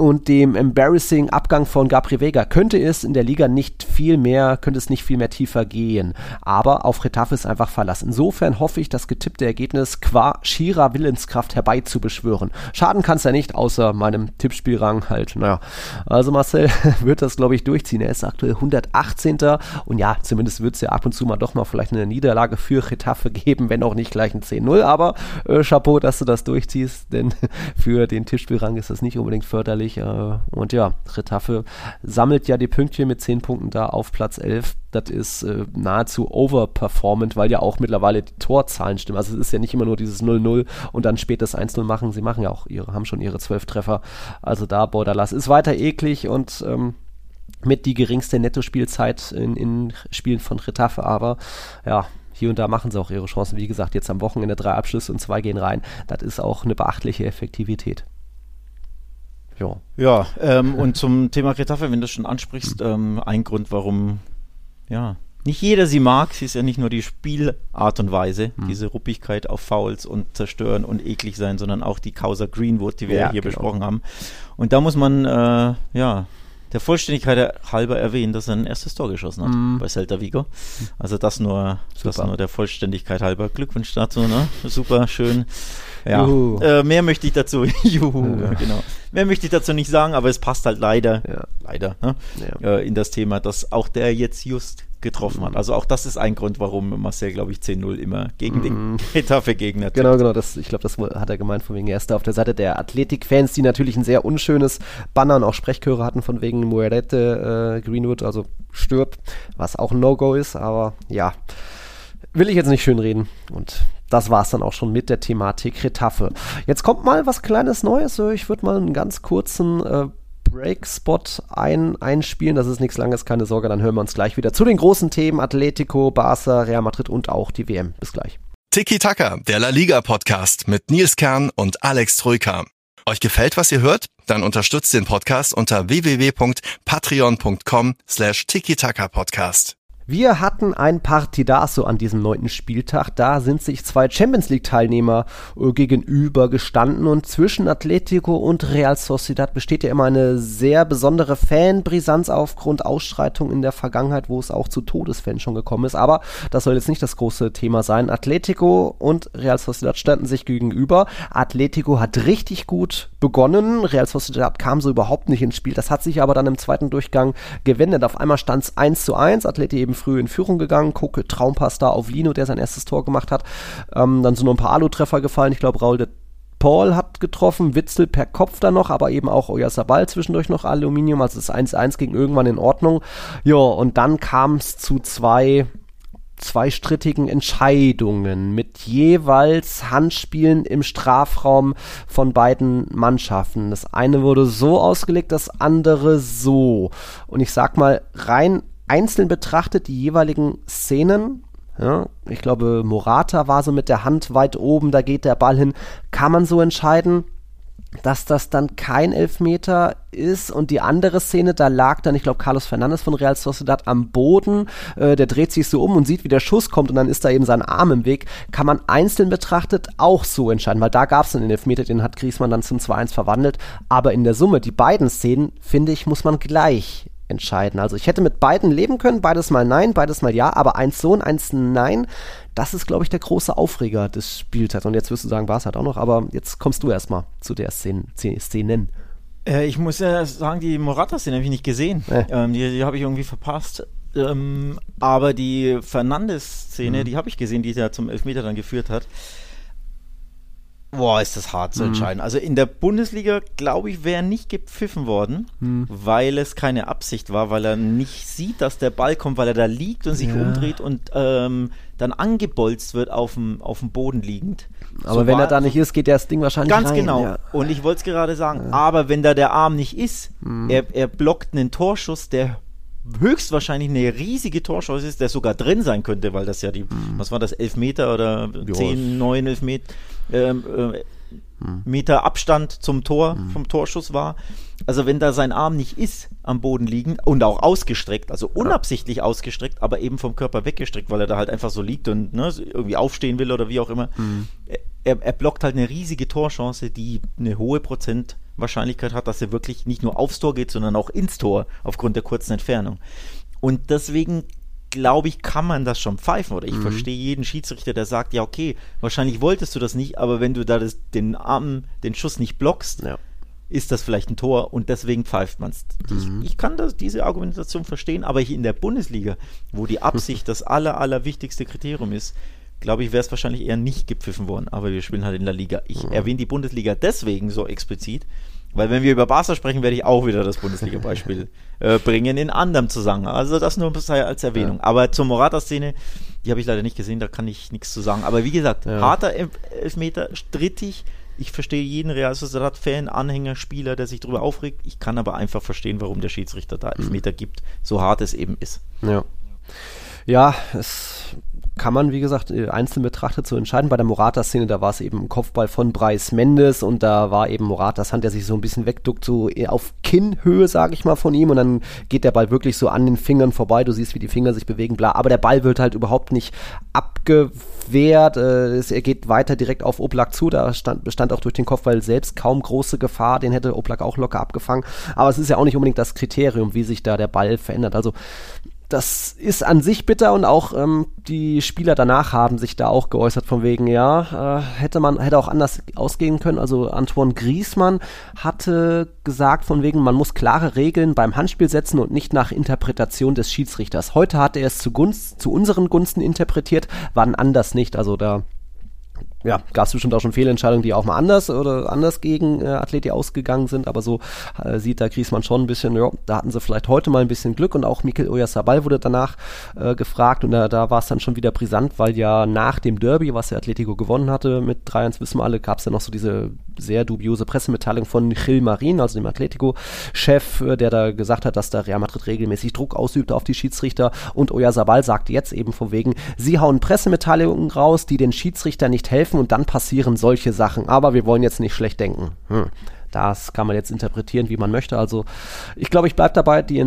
und dem embarrassing Abgang von Gabri Vega könnte es in der Liga nicht viel mehr, könnte es nicht viel mehr tiefer gehen. Aber auf Retafe ist einfach Verlass. Insofern hoffe ich, das getippte Ergebnis qua schierer Willenskraft herbeizubeschwören. Schaden kann es ja nicht, außer meinem Tippspielrang halt. Naja, also Marcel wird das, glaube ich, durchziehen. Er ist aktuell 118. Und ja, zumindest wird es ja ab und zu mal doch mal vielleicht eine Niederlage für Retafe geben, wenn auch nicht gleich ein 10-0. Aber äh, Chapeau, dass du das durchziehst, denn für den Tippspielrang ist das nicht unbedingt förderlich. Äh, und ja, Retafe sammelt ja die Pünktchen mit 10 Punkten da auf Platz 11. Das ist äh, nahezu overperformant, weil ja auch mittlerweile die Torzahlen stimmen. Also es ist ja nicht immer nur dieses 0-0 und dann später das 1-0 machen. Sie machen ja auch ihre, haben schon ihre 12 Treffer. Also da, Borderlass ist weiter eklig und ähm, mit die geringste Nettospielzeit in, in Spielen von Retafe, aber ja, hier und da machen sie auch ihre Chancen. Wie gesagt, jetzt am Wochenende drei Abschlüsse und zwei gehen rein. Das ist auch eine beachtliche Effektivität. Ja, ja ähm, und zum Thema Getafe, wenn du es schon ansprichst, ähm, ein Grund, warum ja, nicht jeder sie mag. Sie ist ja nicht nur die Spielart und Weise, hm. diese Ruppigkeit auf Fouls und zerstören und eklig sein, sondern auch die Causa Greenwood, die wir ja, hier genau. besprochen haben. Und da muss man, äh, ja, der Vollständigkeit halber erwähnen, dass er ein erstes Tor geschossen hat mm. bei Celta Vigo. Also das nur, das nur der Vollständigkeit halber. Glückwunsch dazu, ne? Super, schön. Ja. Äh, mehr möchte ich dazu, juhu, ja. genau. Mehr möchte ich dazu nicht sagen, aber es passt halt leider, ja. leider, ne? Äh, in das Thema, dass auch der jetzt just getroffen hat. Mhm. Also auch das ist ein Grund, warum Marcel, glaube ich, 10-0 immer gegen mhm. den Getafe-Gegner Genau, genau. Das, ich glaube, das hat er gemeint von wegen Erster auf der Seite der Athletik-Fans, die natürlich ein sehr unschönes Banner und auch Sprechchöre hatten von wegen Muerete äh, Greenwood, also stirbt, was auch ein No-Go ist, aber ja, will ich jetzt nicht schön reden und das war es dann auch schon mit der Thematik Retafe. Jetzt kommt mal was kleines Neues. Ich würde mal einen ganz kurzen äh, Break-Spot ein, einspielen. Das ist nichts Langes, keine Sorge. Dann hören wir uns gleich wieder zu den großen Themen Atletico, Barca, Real Madrid und auch die WM. Bis gleich. Tiki Taka, der La Liga Podcast mit Nils Kern und Alex Troika. Euch gefällt, was ihr hört? Dann unterstützt den Podcast unter www.patreon.com slash Tiki Taka Podcast. Wir hatten ein Partidaso an diesem neunten Spieltag. Da sind sich zwei Champions League-Teilnehmer äh, gegenüber gestanden und zwischen Atletico und Real Sociedad besteht ja immer eine sehr besondere Fanbrisanz aufgrund Ausschreitungen in der Vergangenheit, wo es auch zu Todesfans schon gekommen ist. Aber das soll jetzt nicht das große Thema sein. Atletico und Real Sociedad standen sich gegenüber. Atletico hat richtig gut begonnen. Real Sociedad kam so überhaupt nicht ins Spiel. Das hat sich aber dann im zweiten Durchgang gewendet. Auf einmal stand es 1 zu 1. Atletico eben früh in Führung gegangen. Gucke, Traumpass da auf Lino, der sein erstes Tor gemacht hat. Ähm, dann sind noch ein paar Alu-Treffer gefallen. Ich glaube, Raul de Paul hat getroffen, Witzel per Kopf dann noch, aber eben auch Oyasabal zwischendurch noch Aluminium, also das 1-1 ging irgendwann in Ordnung. Ja, und dann kam es zu zwei zweistrittigen Entscheidungen mit jeweils Handspielen im Strafraum von beiden Mannschaften. Das eine wurde so ausgelegt, das andere so. Und ich sag mal, rein einzeln betrachtet die jeweiligen Szenen, ja, ich glaube, Morata war so mit der Hand weit oben, da geht der Ball hin, kann man so entscheiden, dass das dann kein Elfmeter ist? Und die andere Szene, da lag dann, ich glaube, Carlos Fernandes von Real Sociedad am Boden, äh, der dreht sich so um und sieht, wie der Schuss kommt und dann ist da eben sein Arm im Weg, kann man einzeln betrachtet auch so entscheiden, weil da gab es den Elfmeter, den hat Griezmann dann zum 2-1 verwandelt, aber in der Summe, die beiden Szenen, finde ich, muss man gleich entscheiden. Also ich hätte mit beiden leben können, beides mal nein, beides mal ja, aber eins so und eins nein, das ist, glaube ich, der große Aufreger des Spieltags. Und jetzt wirst du sagen, war es halt auch noch, aber jetzt kommst du erstmal zu der Szene, Szenen. Äh, ich muss ja sagen, die Morata-Szene habe ich nicht gesehen. Äh. Ähm, die, die habe ich irgendwie verpasst. Ähm, aber die Fernandes-Szene, mhm. die habe ich gesehen, die ja zum Elfmeter dann geführt hat. Boah, ist das hart zu mhm. entscheiden. Also in der Bundesliga, glaube ich, wäre nicht gepfiffen worden, mhm. weil es keine Absicht war, weil er nicht sieht, dass der Ball kommt, weil er da liegt und sich ja. umdreht und ähm, dann angebolzt wird auf dem, auf dem Boden liegend. Aber so wenn er da nicht ist, geht das Ding wahrscheinlich Ganz rein, genau. Ja. Und ich wollte es gerade sagen, ja. aber wenn da der Arm nicht ist, mhm. er, er blockt einen Torschuss, der höchstwahrscheinlich eine riesige Torschance ist, der sogar drin sein könnte, weil das ja die, mhm. was war das, 11 Meter oder 10, 9, 11 Meter, ähm, äh, mhm. Meter Abstand zum Tor, mhm. vom Torschuss war. Also wenn da sein Arm nicht ist am Boden liegen und auch ausgestreckt, also unabsichtlich ja. ausgestreckt, aber eben vom Körper weggestreckt, weil er da halt einfach so liegt und ne, irgendwie aufstehen will oder wie auch immer. Mhm. Er, er blockt halt eine riesige Torchance, die eine hohe Prozent Wahrscheinlichkeit hat, dass er wirklich nicht nur aufs Tor geht, sondern auch ins Tor aufgrund der kurzen Entfernung. Und deswegen glaube ich, kann man das schon pfeifen. Oder ich mhm. verstehe jeden Schiedsrichter, der sagt, ja, okay, wahrscheinlich wolltest du das nicht, aber wenn du da das, den Arm, den Schuss nicht blockst, ja. ist das vielleicht ein Tor und deswegen pfeift man es. Mhm. Ich, ich, kann das, diese Argumentation verstehen, aber ich in der Bundesliga, wo die Absicht das aller, allerwichtigste Kriterium ist, glaube ich, wäre es wahrscheinlich eher nicht gepfiffen worden. Aber wir spielen halt in der Liga. Ich mhm. erwähne die Bundesliga deswegen so explizit, weil wenn wir über Barca sprechen, werde ich auch wieder das Bundesliga-Beispiel äh, bringen in anderem Zusammenhang. Also das nur als Erwähnung. Ja. Aber zur Morata-Szene, die habe ich leider nicht gesehen, da kann ich nichts zu sagen. Aber wie gesagt, ja. harter Elfmeter, strittig. Ich verstehe jeden Real Sociedad-Fan, Anhänger, Spieler, der sich darüber aufregt. Ich kann aber einfach verstehen, warum der Schiedsrichter da Elfmeter mhm. gibt, so hart es eben ist. Ja. Ja, es kann man, wie gesagt, äh, einzeln betrachtet so entscheiden. Bei der Morata-Szene, da war es eben ein Kopfball von Bryce Mendes und da war eben Moratas Hand, der sich so ein bisschen wegduckt, so auf Kinnhöhe, sage ich mal, von ihm und dann geht der Ball wirklich so an den Fingern vorbei. Du siehst, wie die Finger sich bewegen, bla. Aber der Ball wird halt überhaupt nicht abgewehrt. Äh, er geht weiter direkt auf Oblak zu. Da stand, bestand auch durch den Kopfball selbst kaum große Gefahr. Den hätte Oblak auch locker abgefangen. Aber es ist ja auch nicht unbedingt das Kriterium, wie sich da der Ball verändert. Also das ist an sich bitter und auch ähm, die Spieler danach haben sich da auch geäußert von wegen, ja, äh, hätte man, hätte auch anders ausgehen können. Also Antoine Griesmann hatte gesagt von wegen, man muss klare Regeln beim Handspiel setzen und nicht nach Interpretation des Schiedsrichters. Heute hat er es zu, Gunst, zu unseren Gunsten interpretiert, wann anders nicht. Also da ja, gab es bestimmt auch schon Fehlentscheidungen, die auch mal anders oder anders gegen äh, Athleti ausgegangen sind, aber so äh, sieht da Griesmann schon ein bisschen, ja, da hatten sie vielleicht heute mal ein bisschen Glück und auch Mikel Oyarzabal wurde danach äh, gefragt und da, da war es dann schon wieder brisant, weil ja nach dem Derby, was der Atletico gewonnen hatte mit 3-1 wissen wir alle, gab es ja noch so diese sehr dubiose Pressemitteilung von Gil Marin, also dem Atletico-Chef, äh, der da gesagt hat, dass da Real Madrid regelmäßig Druck ausübt auf die Schiedsrichter und Oyarzabal sagte jetzt eben von wegen, sie hauen Pressemitteilungen raus, die den Schiedsrichter nicht helfen und dann passieren solche Sachen. Aber wir wollen jetzt nicht schlecht denken. Hm. Das kann man jetzt interpretieren, wie man möchte. Also ich glaube, ich bleibe dabei, die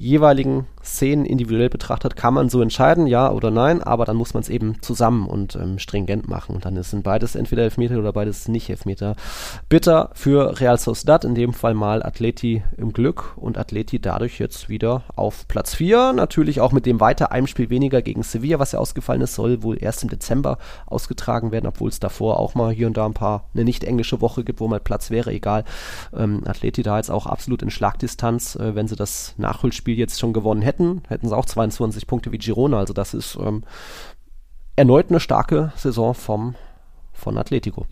jeweiligen Szenen individuell betrachtet, kann man so entscheiden, ja oder nein, aber dann muss man es eben zusammen und ähm, stringent machen. Und dann sind beides entweder Elfmeter oder beides nicht Elfmeter. Bitter für Real Sociedad, in dem Fall mal Atleti im Glück und Atleti dadurch jetzt wieder auf Platz 4. Natürlich auch mit dem weiter einem Spiel weniger gegen Sevilla, was ja ausgefallen ist, soll wohl erst im Dezember ausgetragen werden, obwohl es davor auch mal hier und da ein paar eine nicht englische Woche gibt, wo mal Platz wäre, egal. Ähm, Atleti da jetzt auch absolut in Schlagdistanz, äh, wenn sie das Nachholspiel jetzt schon gewonnen hätten hätten, hätten sie auch 22 Punkte wie Girona. Also das ist ähm, erneut eine starke Saison vom, von Atletico.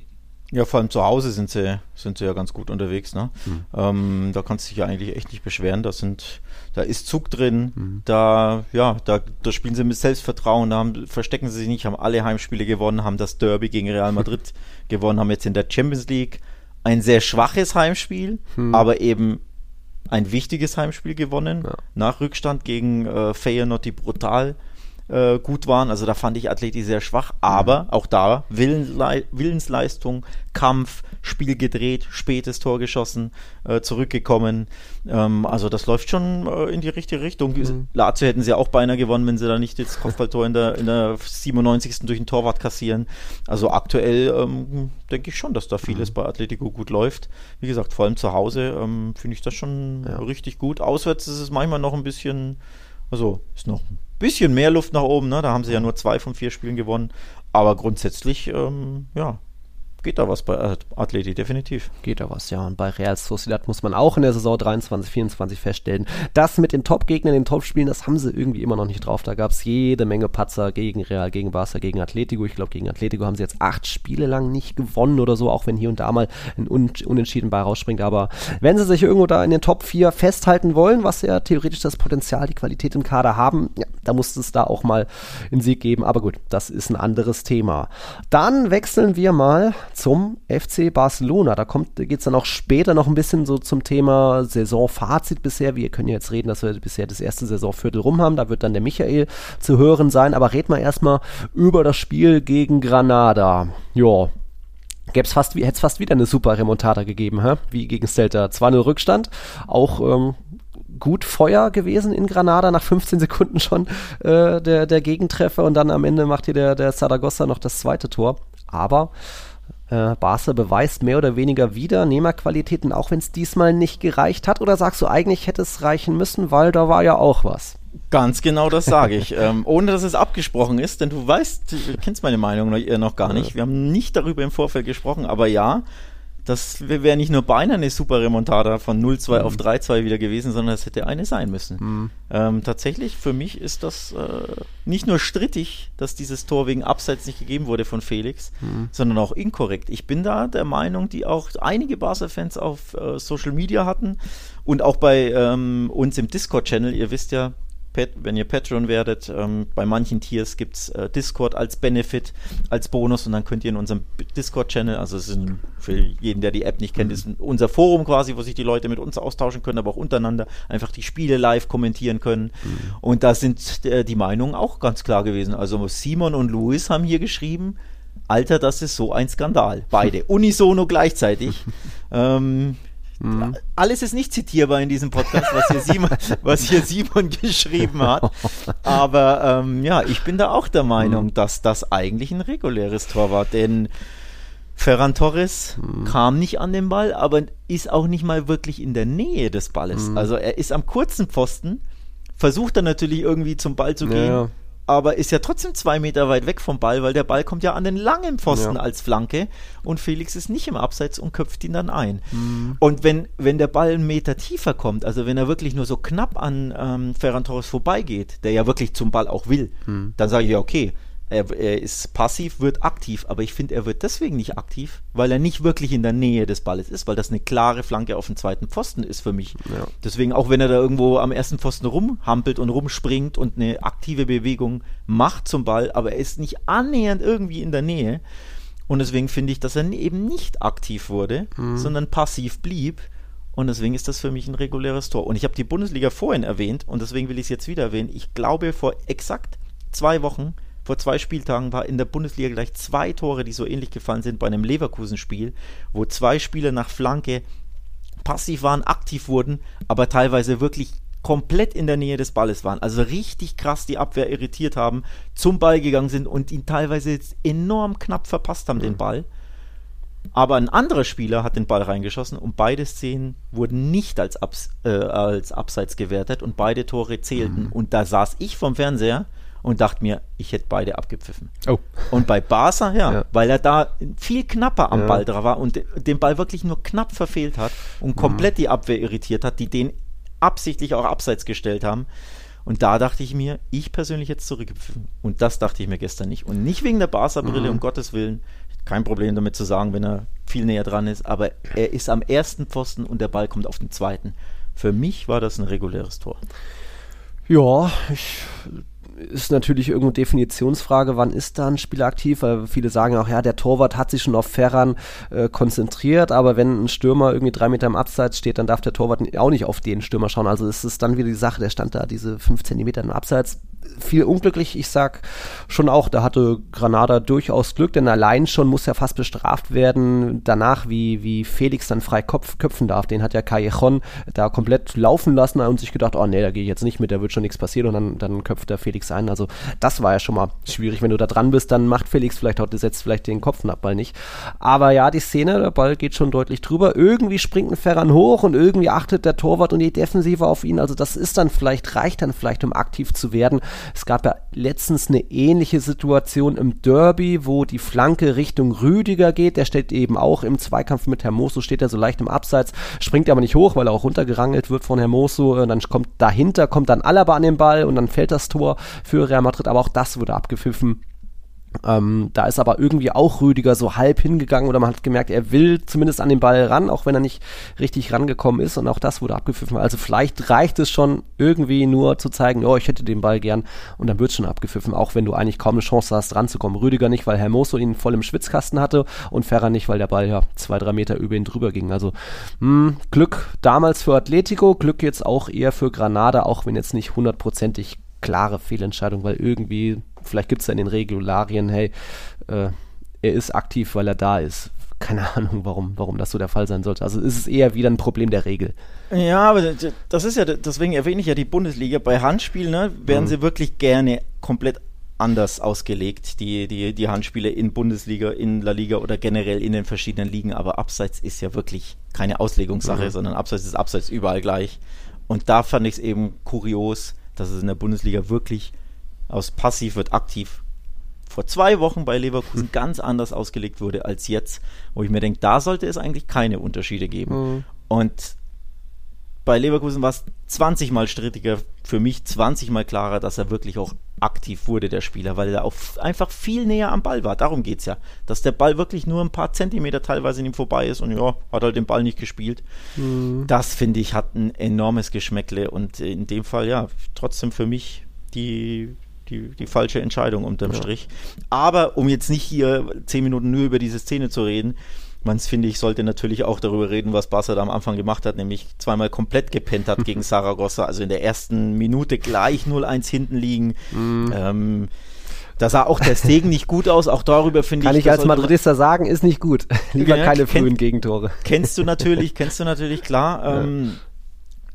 Ja, vor allem zu Hause sind sie, sind sie ja ganz gut unterwegs. Ne? Mhm. Ähm, da kannst du dich ja eigentlich echt nicht beschweren. Da, sind, da ist Zug drin, mhm. da, ja, da, da spielen sie mit Selbstvertrauen, da haben, verstecken sie sich nicht, haben alle Heimspiele gewonnen, haben das Derby gegen Real Madrid gewonnen, haben jetzt in der Champions League ein sehr schwaches Heimspiel, mhm. aber eben ein wichtiges Heimspiel gewonnen, ja. nach Rückstand gegen äh, Feyenoord, die brutal äh, gut waren. Also da fand ich Athleti sehr schwach, aber auch da Willenle Willensleistung, Kampf, Spiel gedreht, spätes Tor geschossen, äh, zurückgekommen. Ähm, also das läuft schon äh, in die richtige Richtung. Mhm. Lazio hätten sie auch beinahe gewonnen, wenn sie da nicht das Kopfballtor in der, in der 97. durch den Torwart kassieren. Also aktuell ähm, denke ich schon, dass da vieles mhm. bei Atletico gut läuft. Wie gesagt, vor allem zu Hause ähm, finde ich das schon ja. richtig gut. Auswärts ist es manchmal noch ein bisschen, also ist noch ein bisschen mehr Luft nach oben. Ne? Da haben sie ja nur zwei von vier Spielen gewonnen. Aber grundsätzlich, ähm, ja, geht da was bei Atleti, definitiv. Geht da was, ja. Und bei Real Sociedad muss man auch in der Saison 23, 24 feststellen, das mit den Top-Gegnern, den Top-Spielen, das haben sie irgendwie immer noch nicht drauf. Da gab es jede Menge Patzer gegen Real, gegen Barca, gegen Atletico. Ich glaube, gegen Atletico haben sie jetzt acht Spiele lang nicht gewonnen oder so, auch wenn hier und da mal ein Un Unentschieden bei rausspringt. Aber wenn sie sich irgendwo da in den Top 4 festhalten wollen, was ja theoretisch das Potenzial, die Qualität im Kader haben, ja, da muss es da auch mal einen Sieg geben. Aber gut, das ist ein anderes Thema. Dann wechseln wir mal zum FC Barcelona. Da geht es dann auch später noch ein bisschen so zum Thema Saisonfazit bisher. Wir können jetzt reden, dass wir bisher das erste Saisonviertel rum haben. Da wird dann der Michael zu hören sein. Aber reden wir erstmal über das Spiel gegen Granada. Ja, gäb's fast, hätte es fast wieder eine super Remontada gegeben, hä? wie gegen Celta. 2-0 Rückstand, auch ähm, gut Feuer gewesen in Granada, nach 15 Sekunden schon äh, der, der Gegentreffer und dann am Ende macht hier der, der Saragossa noch das zweite Tor. Aber äh, Barca beweist mehr oder weniger wieder Nehmerqualitäten, auch wenn es diesmal nicht gereicht hat? Oder sagst du, eigentlich hätte es reichen müssen, weil da war ja auch was? Ganz genau das sage ich. ähm, ohne dass es abgesprochen ist, denn du weißt, du kennst meine Meinung noch, noch gar nicht. Wir haben nicht darüber im Vorfeld gesprochen, aber ja, das wäre nicht nur beinahe eine super Remontada von 0-2 mhm. auf 3-2 wieder gewesen, sondern es hätte eine sein müssen. Mhm. Ähm, tatsächlich, für mich ist das äh, nicht nur strittig, dass dieses Tor wegen Abseits nicht gegeben wurde von Felix, mhm. sondern auch inkorrekt. Ich bin da der Meinung, die auch einige Barca-Fans auf äh, Social Media hatten und auch bei ähm, uns im Discord-Channel. Ihr wisst ja, Pat, wenn ihr Patreon werdet. Ähm, bei manchen Tiers gibt es äh, Discord als Benefit, als Bonus und dann könnt ihr in unserem Discord-Channel, also es ist ein, für jeden, der die App nicht kennt, mhm. ist unser Forum quasi, wo sich die Leute mit uns austauschen können, aber auch untereinander einfach die Spiele live kommentieren können. Mhm. Und da sind äh, die Meinungen auch ganz klar gewesen. Also Simon und Luis haben hier geschrieben, Alter, das ist so ein Skandal. Beide. Unisono gleichzeitig. ähm, Mhm. Alles ist nicht zitierbar in diesem Podcast, was hier Simon, was hier Simon geschrieben hat. Aber ähm, ja, ich bin da auch der Meinung, mhm. dass das eigentlich ein reguläres Tor war. Denn Ferran Torres mhm. kam nicht an den Ball, aber ist auch nicht mal wirklich in der Nähe des Balles. Mhm. Also er ist am kurzen Pfosten, versucht dann natürlich irgendwie zum Ball zu gehen. Ja, ja aber ist ja trotzdem zwei Meter weit weg vom Ball, weil der Ball kommt ja an den langen Pfosten ja. als Flanke und Felix ist nicht im Abseits und köpft ihn dann ein. Mhm. Und wenn, wenn der Ball einen Meter tiefer kommt, also wenn er wirklich nur so knapp an ähm, Ferran Torres vorbeigeht, der ja wirklich zum Ball auch will, mhm. dann sage ich ja, okay, er, er, ist passiv, wird aktiv, aber ich finde, er wird deswegen nicht aktiv, weil er nicht wirklich in der Nähe des Balles ist, weil das eine klare Flanke auf den zweiten Pfosten ist für mich. Ja. Deswegen, auch wenn er da irgendwo am ersten Pfosten rumhampelt und rumspringt und eine aktive Bewegung macht zum Ball, aber er ist nicht annähernd irgendwie in der Nähe. Und deswegen finde ich, dass er eben nicht aktiv wurde, mhm. sondern passiv blieb. Und deswegen ist das für mich ein reguläres Tor. Und ich habe die Bundesliga vorhin erwähnt und deswegen will ich es jetzt wieder erwähnen. Ich glaube, vor exakt zwei Wochen vor zwei Spieltagen war in der Bundesliga gleich zwei Tore, die so ähnlich gefallen sind bei einem Leverkusen-Spiel, wo zwei Spieler nach Flanke passiv waren, aktiv wurden, aber teilweise wirklich komplett in der Nähe des Balles waren. Also richtig krass die Abwehr irritiert haben, zum Ball gegangen sind und ihn teilweise enorm knapp verpasst haben, mhm. den Ball. Aber ein anderer Spieler hat den Ball reingeschossen und beide Szenen wurden nicht als, Abs äh, als Abseits gewertet und beide Tore zählten. Mhm. Und da saß ich vom Fernseher und dachte mir, ich hätte beide abgepfiffen. Oh. Und bei Barca, ja, ja, weil er da viel knapper am ja. Ball drauf war und den Ball wirklich nur knapp verfehlt hat und komplett mhm. die Abwehr irritiert hat, die den absichtlich auch abseits gestellt haben. Und da dachte ich mir, ich persönlich jetzt zurückgepfiffen. Und das dachte ich mir gestern nicht. Und nicht wegen der Barca-Brille, mhm. um Gottes Willen. Kein Problem damit zu sagen, wenn er viel näher dran ist. Aber er ist am ersten Pfosten und der Ball kommt auf den zweiten. Für mich war das ein reguläres Tor. Ja, ich ist natürlich irgendwo Definitionsfrage, wann ist da ein Spieler aktiv, weil viele sagen auch, ja, der Torwart hat sich schon auf Ferran äh, konzentriert, aber wenn ein Stürmer irgendwie drei Meter im Abseits steht, dann darf der Torwart auch nicht auf den Stürmer schauen. Also es ist dann wieder die Sache, der stand da diese fünf Zentimeter im Abseits, viel unglücklich. Ich sag schon auch, da hatte Granada durchaus Glück, denn allein schon muss er fast bestraft werden danach, wie, wie Felix dann frei Kopf, köpfen darf. Den hat ja Callejon da komplett laufen lassen und sich gedacht, oh nee, da gehe ich jetzt nicht mit, da wird schon nichts passieren und dann, dann köpft der Felix ein. Also das war ja schon mal schwierig. Wenn du da dran bist, dann macht Felix vielleicht auch, setzt vielleicht den Kopf ab, Ball nicht. Aber ja, die Szene, der Ball geht schon deutlich drüber. Irgendwie springt ein Ferran hoch und irgendwie achtet der Torwart und die Defensive auf ihn. Also das ist dann vielleicht, reicht dann vielleicht, um aktiv zu werden. Es gab ja letztens eine ähnliche Situation im Derby, wo die Flanke Richtung Rüdiger geht. Der steht eben auch im Zweikampf mit Hermoso, steht er so leicht im Abseits, springt aber nicht hoch, weil er auch runtergerangelt wird von Hermoso. Und dann kommt dahinter, kommt dann Alaba an den Ball und dann fällt das Tor für Real Madrid. Aber auch das wurde abgepfiffen. Ähm, da ist aber irgendwie auch Rüdiger so halb hingegangen oder man hat gemerkt, er will zumindest an den Ball ran, auch wenn er nicht richtig rangekommen ist und auch das wurde abgepfiffen. Also vielleicht reicht es schon irgendwie nur zu zeigen, oh, ich hätte den Ball gern und dann wird es schon abgepfiffen, auch wenn du eigentlich kaum eine Chance hast, ranzukommen. Rüdiger nicht, weil Hermoso ihn voll im Schwitzkasten hatte und Ferrer nicht, weil der Ball ja zwei, drei Meter über ihn drüber ging. Also mh, hm, Glück damals für Atletico, Glück jetzt auch eher für Granada, auch wenn jetzt nicht hundertprozentig klare Fehlentscheidung, weil irgendwie vielleicht gibt es ja in den Regularien, hey, äh, er ist aktiv, weil er da ist. Keine Ahnung, warum, warum das so der Fall sein sollte. Also ist es eher wieder ein Problem der Regel. Ja, aber das ist ja, deswegen erwähne ich ja die Bundesliga. Bei Handspielen ne, werden mhm. sie wirklich gerne komplett anders ausgelegt, die, die, die Handspiele in Bundesliga, in La Liga oder generell in den verschiedenen Ligen. Aber Abseits ist ja wirklich keine Auslegungssache, mhm. sondern Abseits ist Abseits überall gleich. Und da fand ich es eben kurios, dass es in der Bundesliga wirklich aus passiv wird aktiv vor zwei Wochen bei Leverkusen hm. ganz anders ausgelegt wurde als jetzt, wo ich mir denke, da sollte es eigentlich keine Unterschiede geben. Mhm. Und bei Leverkusen war es 20 Mal strittiger, für mich 20 Mal klarer, dass er wirklich auch aktiv wurde, der Spieler, weil er auch einfach viel näher am Ball war. Darum geht es ja. Dass der Ball wirklich nur ein paar Zentimeter teilweise in ihm vorbei ist und ja, hat halt den Ball nicht gespielt. Mhm. Das finde ich hat ein enormes Geschmäckle und in dem Fall ja, trotzdem für mich die, die, die falsche Entscheidung unterm ja. Strich. Aber um jetzt nicht hier zehn Minuten nur über diese Szene zu reden, man finde ich, sollte natürlich auch darüber reden, was Barca da am Anfang gemacht hat, nämlich zweimal komplett gepennt hat gegen Saragossa, also in der ersten Minute gleich 0-1 hinten liegen. Mm. Ähm, da sah auch der Stegen nicht gut aus, auch darüber finde ich. Kann ich als Madridista sagen, ist nicht gut. Lieber ja, keine frühen Gegentore. Kennst du natürlich, kennst du natürlich, klar. Ähm,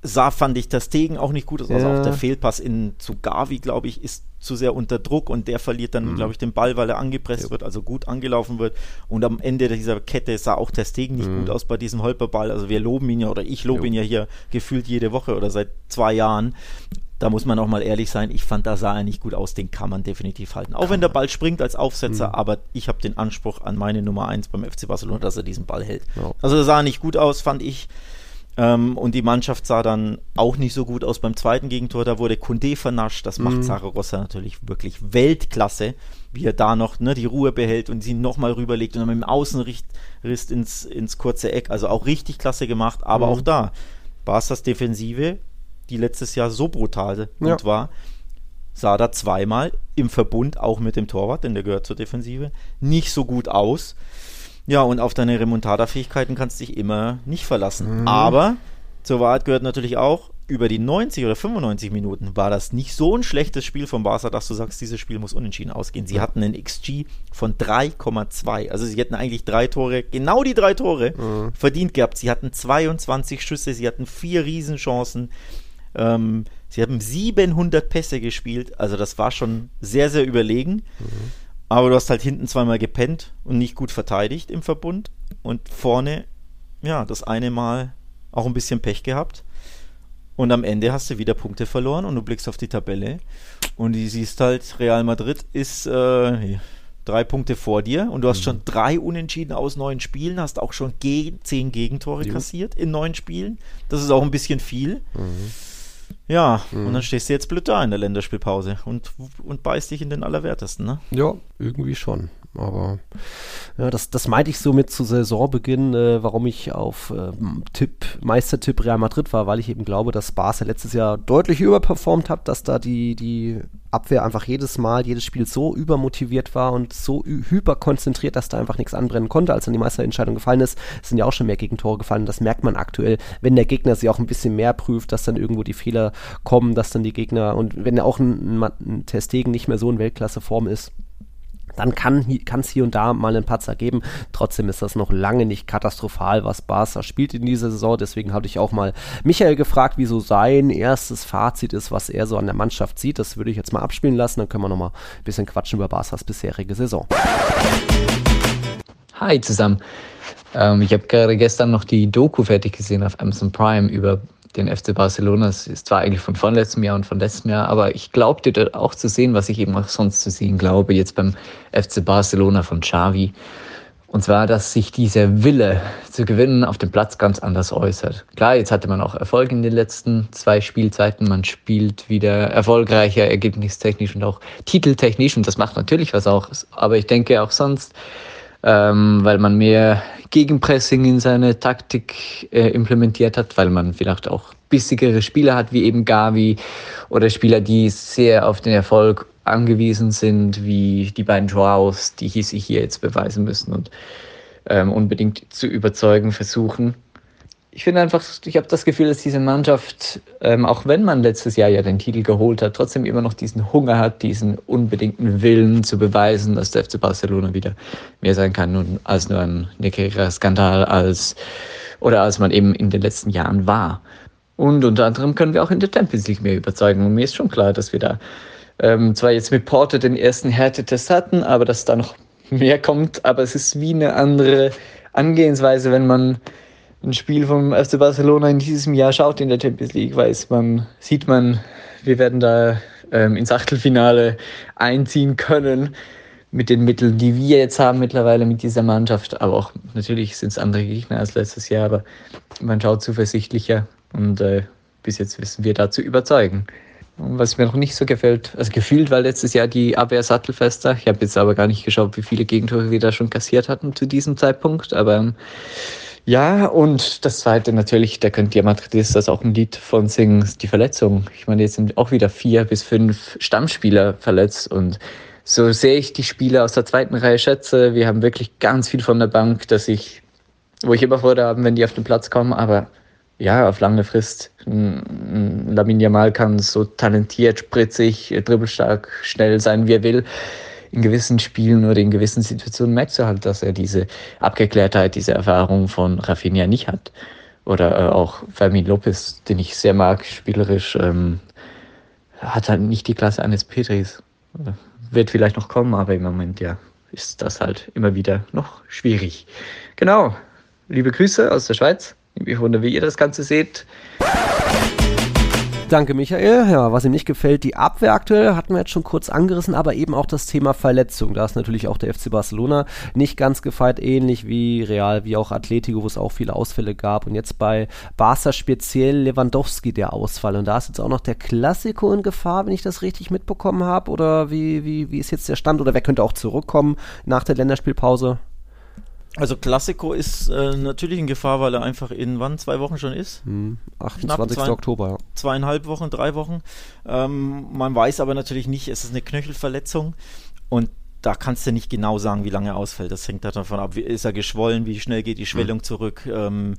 sah, fand ich, das Stegen auch nicht gut aus. Also ja. auch der Fehlpass in, zu Gavi, glaube ich, ist zu sehr unter Druck und der verliert dann, mhm. glaube ich, den Ball, weil er angepresst ja. wird, also gut angelaufen wird. Und am Ende dieser Kette sah auch der Stegen nicht mhm. gut aus bei diesem Holperball. Also wir loben ihn ja, oder ich lobe ihn ja hier gefühlt jede Woche oder seit zwei Jahren. Da muss man auch mal ehrlich sein, ich fand, da sah er nicht gut aus, den kann man definitiv halten. Auch kann wenn der Ball springt als Aufsetzer, mhm. aber ich habe den Anspruch an meine Nummer 1 beim FC Barcelona, dass er diesen Ball hält. Ja. Also da sah er nicht gut aus, fand ich. Ähm, und die Mannschaft sah dann auch nicht so gut aus beim zweiten Gegentor. Da wurde Kunde vernascht. Das macht mhm. Zaragoza natürlich wirklich Weltklasse, wie er da noch ne, die Ruhe behält und sie nochmal rüberlegt und dann mit dem Außenriss ins, ins kurze Eck. Also auch richtig klasse gemacht. Aber mhm. auch da, Barca's Defensive, die letztes Jahr so brutal ja. war, sah da zweimal im Verbund, auch mit dem Torwart, denn der gehört zur Defensive, nicht so gut aus. Ja, und auf deine Remontada-Fähigkeiten kannst du dich immer nicht verlassen. Mhm. Aber zur Wahrheit gehört natürlich auch, über die 90 oder 95 Minuten war das nicht so ein schlechtes Spiel von Barca, dass du sagst, dieses Spiel muss unentschieden ausgehen. Sie hatten einen XG von 3,2. Also sie hätten eigentlich drei Tore, genau die drei Tore mhm. verdient gehabt. Sie hatten 22 Schüsse, sie hatten vier Riesenchancen. Ähm, sie haben 700 Pässe gespielt. Also das war schon sehr, sehr überlegen. Mhm. Aber du hast halt hinten zweimal gepennt und nicht gut verteidigt im Verbund. Und vorne, ja, das eine Mal auch ein bisschen Pech gehabt. Und am Ende hast du wieder Punkte verloren und du blickst auf die Tabelle und du siehst halt, Real Madrid ist äh, drei Punkte vor dir und du hast mhm. schon drei Unentschieden aus neun Spielen, hast auch schon ge zehn Gegentore jo. kassiert in neun Spielen. Das ist auch ein bisschen viel. Mhm. Ja, mhm. und dann stehst du jetzt blöd da in der Länderspielpause und, und beißt dich in den Allerwertesten, ne? Ja, irgendwie schon. Aber ja, das, das meinte ich so mit zu Saisonbeginn, äh, warum ich auf äh, Tipp, Meistertipp Real Madrid war, weil ich eben glaube, dass Barca letztes Jahr deutlich überperformt hat, dass da die, die Abwehr einfach jedes Mal, jedes Spiel so übermotiviert war und so hyperkonzentriert, dass da einfach nichts anbrennen konnte, als dann die Meisterentscheidung gefallen ist. Es sind ja auch schon mehr Gegentore gefallen. Das merkt man aktuell, wenn der Gegner sie auch ein bisschen mehr prüft, dass dann irgendwo die Fehler kommen, dass dann die Gegner und wenn auch ein, ein, ein Testegen nicht mehr so in Weltklasseform ist, dann kann es hier und da mal einen Patzer geben. Trotzdem ist das noch lange nicht katastrophal, was Barca spielt in dieser Saison. Deswegen hatte ich auch mal Michael gefragt, wieso sein erstes Fazit ist, was er so an der Mannschaft sieht. Das würde ich jetzt mal abspielen lassen. Dann können wir noch mal ein bisschen quatschen über Barcas bisherige Saison. Hi zusammen. Ähm, ich habe gerade gestern noch die Doku fertig gesehen auf Amazon Prime über den FC Barcelona. Es ist zwar eigentlich von vorletztem Jahr und von letztem Jahr, aber ich glaubte dort auch zu sehen, was ich eben auch sonst zu sehen glaube, jetzt beim FC Barcelona von Xavi. Und zwar, dass sich dieser Wille zu gewinnen auf dem Platz ganz anders äußert. Klar, jetzt hatte man auch Erfolg in den letzten zwei Spielzeiten. Man spielt wieder erfolgreicher, ergebnistechnisch und auch titeltechnisch. Und das macht natürlich was auch. Aber ich denke auch sonst, ähm, weil man mehr Gegenpressing in seine Taktik äh, implementiert hat, weil man vielleicht auch bissigere Spieler hat, wie eben Gavi oder Spieler, die sehr auf den Erfolg angewiesen sind, wie die beiden Joaos, die sich hier jetzt beweisen müssen und ähm, unbedingt zu überzeugen versuchen ich finde einfach, ich habe das Gefühl, dass diese Mannschaft, ähm, auch wenn man letztes Jahr ja den Titel geholt hat, trotzdem immer noch diesen Hunger hat, diesen unbedingten Willen zu beweisen, dass der FC Barcelona wieder mehr sein kann nun, als nur ein Neckera-Skandal, als oder als man eben in den letzten Jahren war. Und unter anderem können wir auch in der Champions League mehr überzeugen. Und mir ist schon klar, dass wir da ähm, zwar jetzt mit Porto den ersten Härtetest hatten, aber dass da noch mehr kommt. Aber es ist wie eine andere Angehensweise, wenn man ein Spiel vom FC Barcelona in diesem Jahr schaut in der Champions League, weiß man, sieht man, wir werden da ähm, ins Achtelfinale einziehen können mit den Mitteln, die wir jetzt haben mittlerweile mit dieser Mannschaft. Aber auch natürlich sind es andere Gegner als letztes Jahr, aber man schaut zuversichtlicher. Und äh, bis jetzt wissen wir da zu überzeugen. Und was mir noch nicht so gefällt, also gefühlt war letztes Jahr die Abwehr sattelfester. Ich habe jetzt aber gar nicht geschaut, wie viele Gegentore wir da schon kassiert hatten zu diesem Zeitpunkt. Aber ähm, ja, und das zweite natürlich, da könnt ihr Madridistas auch ein Lied von singen, die Verletzung. Ich meine, jetzt sind auch wieder vier bis fünf Stammspieler verletzt und so sehe ich die Spieler aus der zweiten Reihe schätze. Wir haben wirklich ganz viel von der Bank, dass ich, wo ich immer Freude habe, wenn die auf den Platz kommen, aber ja, auf lange Frist. Lamin Yamal kann so talentiert, spritzig, dribbelstark, schnell sein, wie er will. In gewissen Spielen oder in gewissen Situationen merkst du halt, dass er diese Abgeklärtheit, diese Erfahrung von Rafinha nicht hat. Oder äh, auch Fermin Lopez, den ich sehr mag, spielerisch, ähm, hat halt nicht die Klasse eines Petris. Wird vielleicht noch kommen, aber im Moment ja ist das halt immer wieder noch schwierig. Genau. Liebe Grüße aus der Schweiz. Ich wundere, wie ihr das Ganze seht. Danke, Michael. Ja, was ihm nicht gefällt, die Abwehr aktuell hatten wir jetzt schon kurz angerissen, aber eben auch das Thema Verletzung. Da ist natürlich auch der FC Barcelona nicht ganz gefeit, ähnlich wie Real, wie auch Atletico, wo es auch viele Ausfälle gab. Und jetzt bei Barca speziell Lewandowski der Ausfall. Und da ist jetzt auch noch der Klassiko in Gefahr, wenn ich das richtig mitbekommen habe. Oder wie, wie, wie ist jetzt der Stand? Oder wer könnte auch zurückkommen nach der Länderspielpause? Also Klassiko ist äh, natürlich in Gefahr, weil er einfach in wann zwei Wochen schon ist? Hm, 28. Zwei, Oktober. Ja. Zweieinhalb Wochen, drei Wochen. Ähm, man weiß aber natürlich nicht, es ist eine Knöchelverletzung und da kannst du nicht genau sagen, wie lange er ausfällt. Das hängt davon ab, ist er geschwollen, wie schnell geht die Schwellung hm. zurück. Ähm,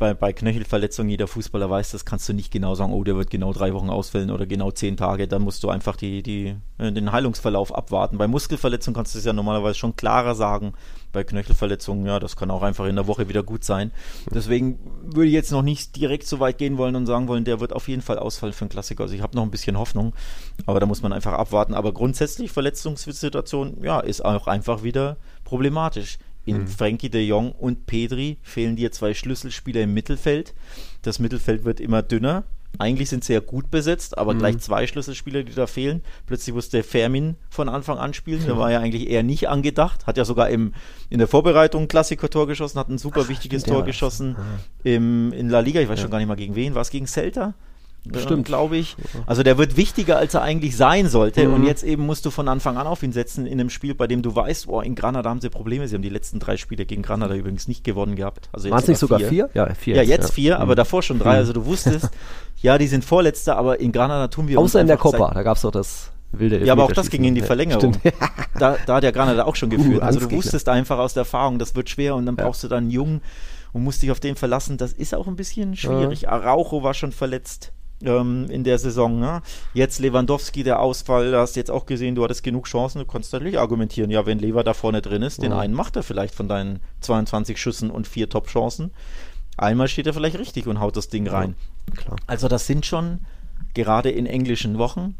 bei, bei Knöchelverletzungen, jeder Fußballer weiß, das kannst du nicht genau sagen, oh, der wird genau drei Wochen ausfällen oder genau zehn Tage. Dann musst du einfach die, die, äh, den Heilungsverlauf abwarten. Bei Muskelverletzungen kannst du es ja normalerweise schon klarer sagen. Bei Knöchelverletzungen, ja, das kann auch einfach in der Woche wieder gut sein. Deswegen würde ich jetzt noch nicht direkt so weit gehen wollen und sagen wollen, der wird auf jeden Fall ausfallen für einen Klassiker. Also ich habe noch ein bisschen Hoffnung, aber da muss man einfach abwarten. Aber grundsätzlich Verletzungssituation, ja, ist auch einfach wieder problematisch. In mhm. Frankie de Jong und Pedri fehlen dir zwei Schlüsselspieler im Mittelfeld. Das Mittelfeld wird immer dünner. Eigentlich sind sie ja gut besetzt, aber mhm. gleich zwei Schlüsselspieler, die da fehlen. Plötzlich musste Fermin von Anfang an spielen. Der war ja eigentlich eher nicht angedacht. Hat ja sogar im, in der Vorbereitung ein Klassiker-Tor geschossen, hat ein super Ach, wichtiges Tor geschossen im, in La Liga. Ich weiß ja. schon gar nicht mal gegen wen. War es gegen Celta? Stimmt. glaube ich. Also der wird wichtiger, als er eigentlich sein sollte. Mhm. Und jetzt eben musst du von Anfang an auf ihn setzen in einem Spiel, bei dem du weißt, boah, in Granada haben sie Probleme. Sie haben die letzten drei Spiele gegen Granada übrigens nicht gewonnen gehabt. Also Waren es nicht sogar vier? vier? Ja, vier. Ja, jetzt, ja. vier, mhm. aber davor schon drei. Mhm. Also du wusstest, ja, die sind Vorletzter, aber in Granada tun wir Außer in der Copa, da gab es doch das wilde Ja, aber auch das ging in die Verlängerung. da, da hat ja Granada auch schon geführt. Uh, also du wusstest einfach aus der Erfahrung, das wird schwer und dann ja. brauchst du dann einen Jungen und musst dich auf den verlassen. Das ist auch ein bisschen schwierig. Ja. Araujo war schon verletzt ähm, in der Saison. Ne? Jetzt Lewandowski, der Ausfall, du hast jetzt auch gesehen, du hattest genug Chancen, du konntest natürlich argumentieren, ja, wenn Lever da vorne drin ist, den einen macht er vielleicht von deinen 22 Schüssen und vier Top-Chancen. Einmal steht er vielleicht richtig und haut das Ding rein. Ja, also das sind schon gerade in englischen Wochen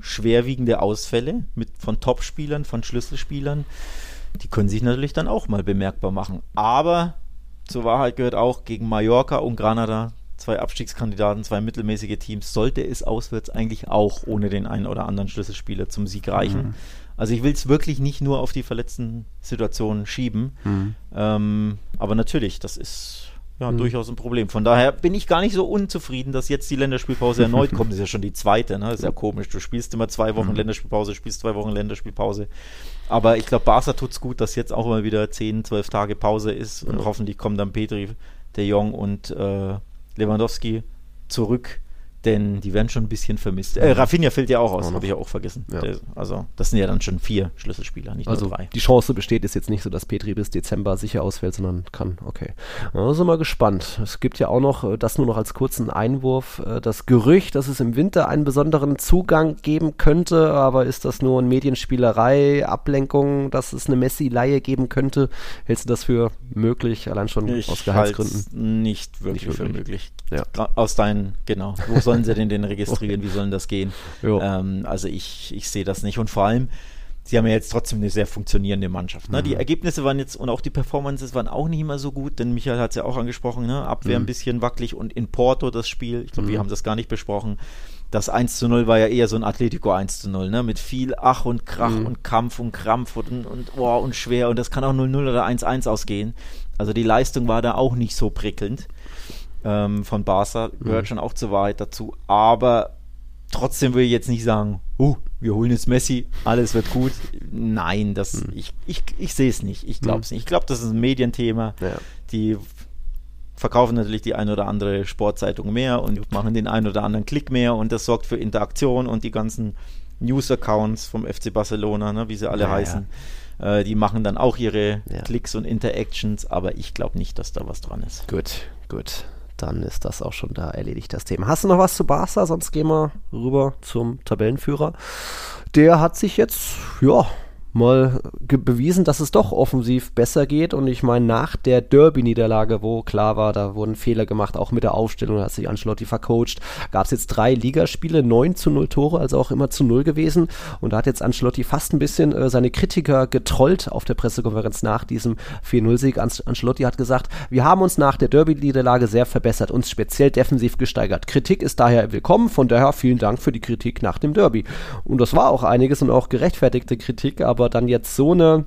schwerwiegende Ausfälle mit, von Top-Spielern, von Schlüsselspielern. Die können sich natürlich dann auch mal bemerkbar machen. Aber zur Wahrheit gehört auch gegen Mallorca und Granada zwei Abstiegskandidaten, zwei mittelmäßige Teams, sollte es auswärts eigentlich auch ohne den einen oder anderen Schlüsselspieler zum Sieg reichen. Mhm. Also ich will es wirklich nicht nur auf die verletzten Situationen schieben. Mhm. Ähm, aber natürlich, das ist ja mhm. durchaus ein Problem. Von daher bin ich gar nicht so unzufrieden, dass jetzt die Länderspielpause erneut kommt. Das ist ja schon die zweite, ne? Das ist ja komisch. Du spielst immer zwei Wochen mhm. Länderspielpause, spielst zwei Wochen Länderspielpause. Aber ich glaube, Barca tut es gut, dass jetzt auch mal wieder zehn, zwölf Tage Pause ist. Und hoffentlich kommen dann Petri, De Jong und äh, Lewandowski zurück denn die werden schon ein bisschen vermisst. Äh, Rafinha fällt ja auch aus, habe ich ja auch vergessen. Ja. Der, also, das sind ja dann schon vier Schlüsselspieler, nicht also nur drei. Die Chance besteht ist jetzt nicht so, dass Petri bis Dezember sicher ausfällt, sondern kann, okay. Sind wir gespannt. Es gibt ja auch noch, äh, das nur noch als kurzen Einwurf, äh, das Gerücht, dass es im Winter einen besonderen Zugang geben könnte, aber ist das nur eine Medienspielerei, Ablenkung, dass es eine Messi-Leihe geben könnte? Hältst du das für möglich, allein schon ich aus Gehaltsgründen? Nicht wirklich, nicht wirklich. für möglich. Ja. Aus deinen, genau. Wo soll sollen sie denn den registrieren? Wie sollen das gehen? Ähm, also ich, ich sehe das nicht. Und vor allem, sie haben ja jetzt trotzdem eine sehr funktionierende Mannschaft. Ne? Mhm. Die Ergebnisse waren jetzt und auch die Performances waren auch nicht immer so gut, denn Michael hat es ja auch angesprochen, ne? Abwehr mhm. ein bisschen wackelig und in Porto das Spiel, ich glaube, mhm. wir haben das gar nicht besprochen. Das 1 zu 0 war ja eher so ein Atletico 1 zu 0, ne? Mit viel Ach und Krach mhm. und Kampf und Krampf und, und, oh, und schwer und das kann auch 0-0 oder 1-1 ausgehen. Also die Leistung war da auch nicht so prickelnd. Ähm, von Barca gehört mhm. schon auch zur Wahrheit dazu. Aber trotzdem will ich jetzt nicht sagen, uh, wir holen jetzt Messi, alles wird gut. Nein, das, mhm. ich, ich, ich sehe es nicht. Ich glaube es mhm. nicht. Ich glaube, das ist ein Medienthema. Ja. Die verkaufen natürlich die ein oder andere Sportzeitung mehr und machen den ein oder anderen Klick mehr und das sorgt für Interaktion und die ganzen News-Accounts vom FC Barcelona, ne, wie sie alle ja, heißen. Ja. Äh, die machen dann auch ihre. Klicks und Interactions, aber ich glaube nicht, dass da was dran ist. Gut, gut. Dann ist das auch schon da erledigt, das Thema. Hast du noch was zu Barca? Sonst gehen wir rüber zum Tabellenführer. Der hat sich jetzt, ja, mal bewiesen, dass es doch offensiv besser geht. Und ich meine, nach der Derby-Niederlage, wo klar war, da wurden Fehler gemacht, auch mit der Aufstellung, da hat sich Ancelotti vercoacht, gab es jetzt drei Ligaspiele, 9 zu 0 Tore, also auch immer zu 0 gewesen. Und da hat jetzt Ancelotti fast ein bisschen äh, seine Kritiker getrollt auf der Pressekonferenz nach diesem 4-0-Sieg. Ancelotti hat gesagt, wir haben uns nach der Derby-Niederlage sehr verbessert, uns speziell defensiv gesteigert. Kritik ist daher willkommen, von daher vielen Dank für die Kritik nach dem Derby. Und das war auch einiges und auch gerechtfertigte Kritik, aber aber dann jetzt so eine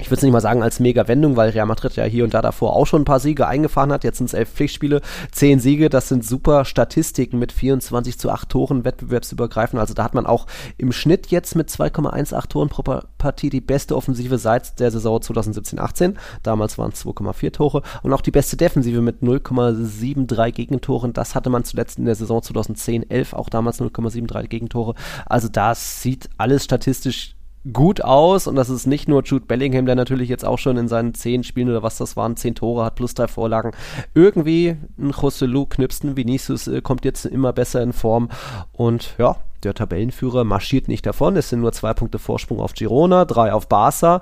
ich würde es nicht mal sagen als Mega-Wendung, weil Real Madrid ja hier und da davor auch schon ein paar Siege eingefahren hat. Jetzt sind es elf Pflichtspiele, zehn Siege. Das sind super Statistiken mit 24 zu 8 Toren wettbewerbsübergreifend. Also da hat man auch im Schnitt jetzt mit 2,18 Toren pro Partie die beste Offensive seit der Saison 2017-18. Damals waren es 2,4 Tore. Und auch die beste Defensive mit 0,73 Gegentoren. Das hatte man zuletzt in der Saison 2010-11, auch damals 0,73 Gegentore. Also das sieht alles statistisch gut aus und das ist nicht nur Jude Bellingham, der natürlich jetzt auch schon in seinen zehn Spielen oder was das waren, zehn Tore hat plus drei Vorlagen. Irgendwie ein Joselu knipst, ein Vinicius äh, kommt jetzt immer besser in Form und ja, der Tabellenführer marschiert nicht davon. Es sind nur zwei Punkte Vorsprung auf Girona, drei auf Barca.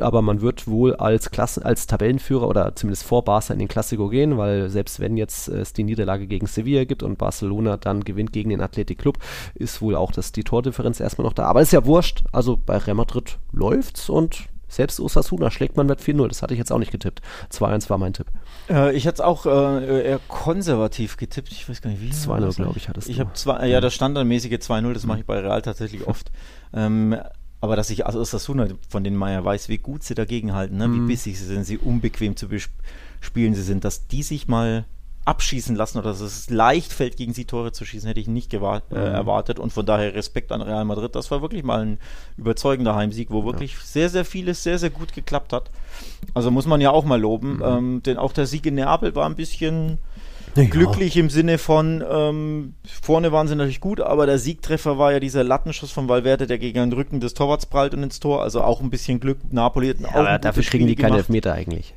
Aber man wird wohl als, Klasse, als Tabellenführer oder zumindest vor Barca in den Klassiko gehen, weil selbst wenn jetzt es die Niederlage gegen Sevilla gibt und Barcelona dann gewinnt gegen den Athletic Club, ist wohl auch das, die Tordifferenz erstmal noch da. Aber ist ja wurscht. Also bei Real Madrid läuft's und selbst Osasuna schlägt man mit 4-0. Das hatte ich jetzt auch nicht getippt. 2-1 war mein Tipp. Äh, ich hatte es auch äh, eher konservativ getippt. Ich weiß gar nicht wie. 2-0, glaube ich, hattest ich du. Ich habe zwei, ja, das standardmäßige 2-0, das mache ich bei Real tatsächlich oft. Ähm, aber dass ich, also Osasuna, von denen man ja weiß, wie gut sie dagegen halten, ne? wie mhm. bissig sie sind, sie unbequem zu bespielen sie sind, dass die sich mal abschießen lassen oder dass es leicht fällt, gegen sie Tore zu schießen, hätte ich nicht äh, mhm. erwartet. Und von daher Respekt an Real Madrid. Das war wirklich mal ein überzeugender Heimsieg, wo wirklich ja. sehr, sehr vieles sehr, sehr gut geklappt hat. Also muss man ja auch mal loben. Mhm. Ähm, denn auch der Sieg in Neapel war ein bisschen ja. glücklich im Sinne von, ähm, vorne waren sie natürlich gut, aber der Siegtreffer war ja dieser Lattenschuss von Valverde, der gegen den Rücken des Torwarts prallt und ins Tor. Also auch ein bisschen Glück. Napoli hat ja, aber dafür kriegen die keine Elfmeter eigentlich.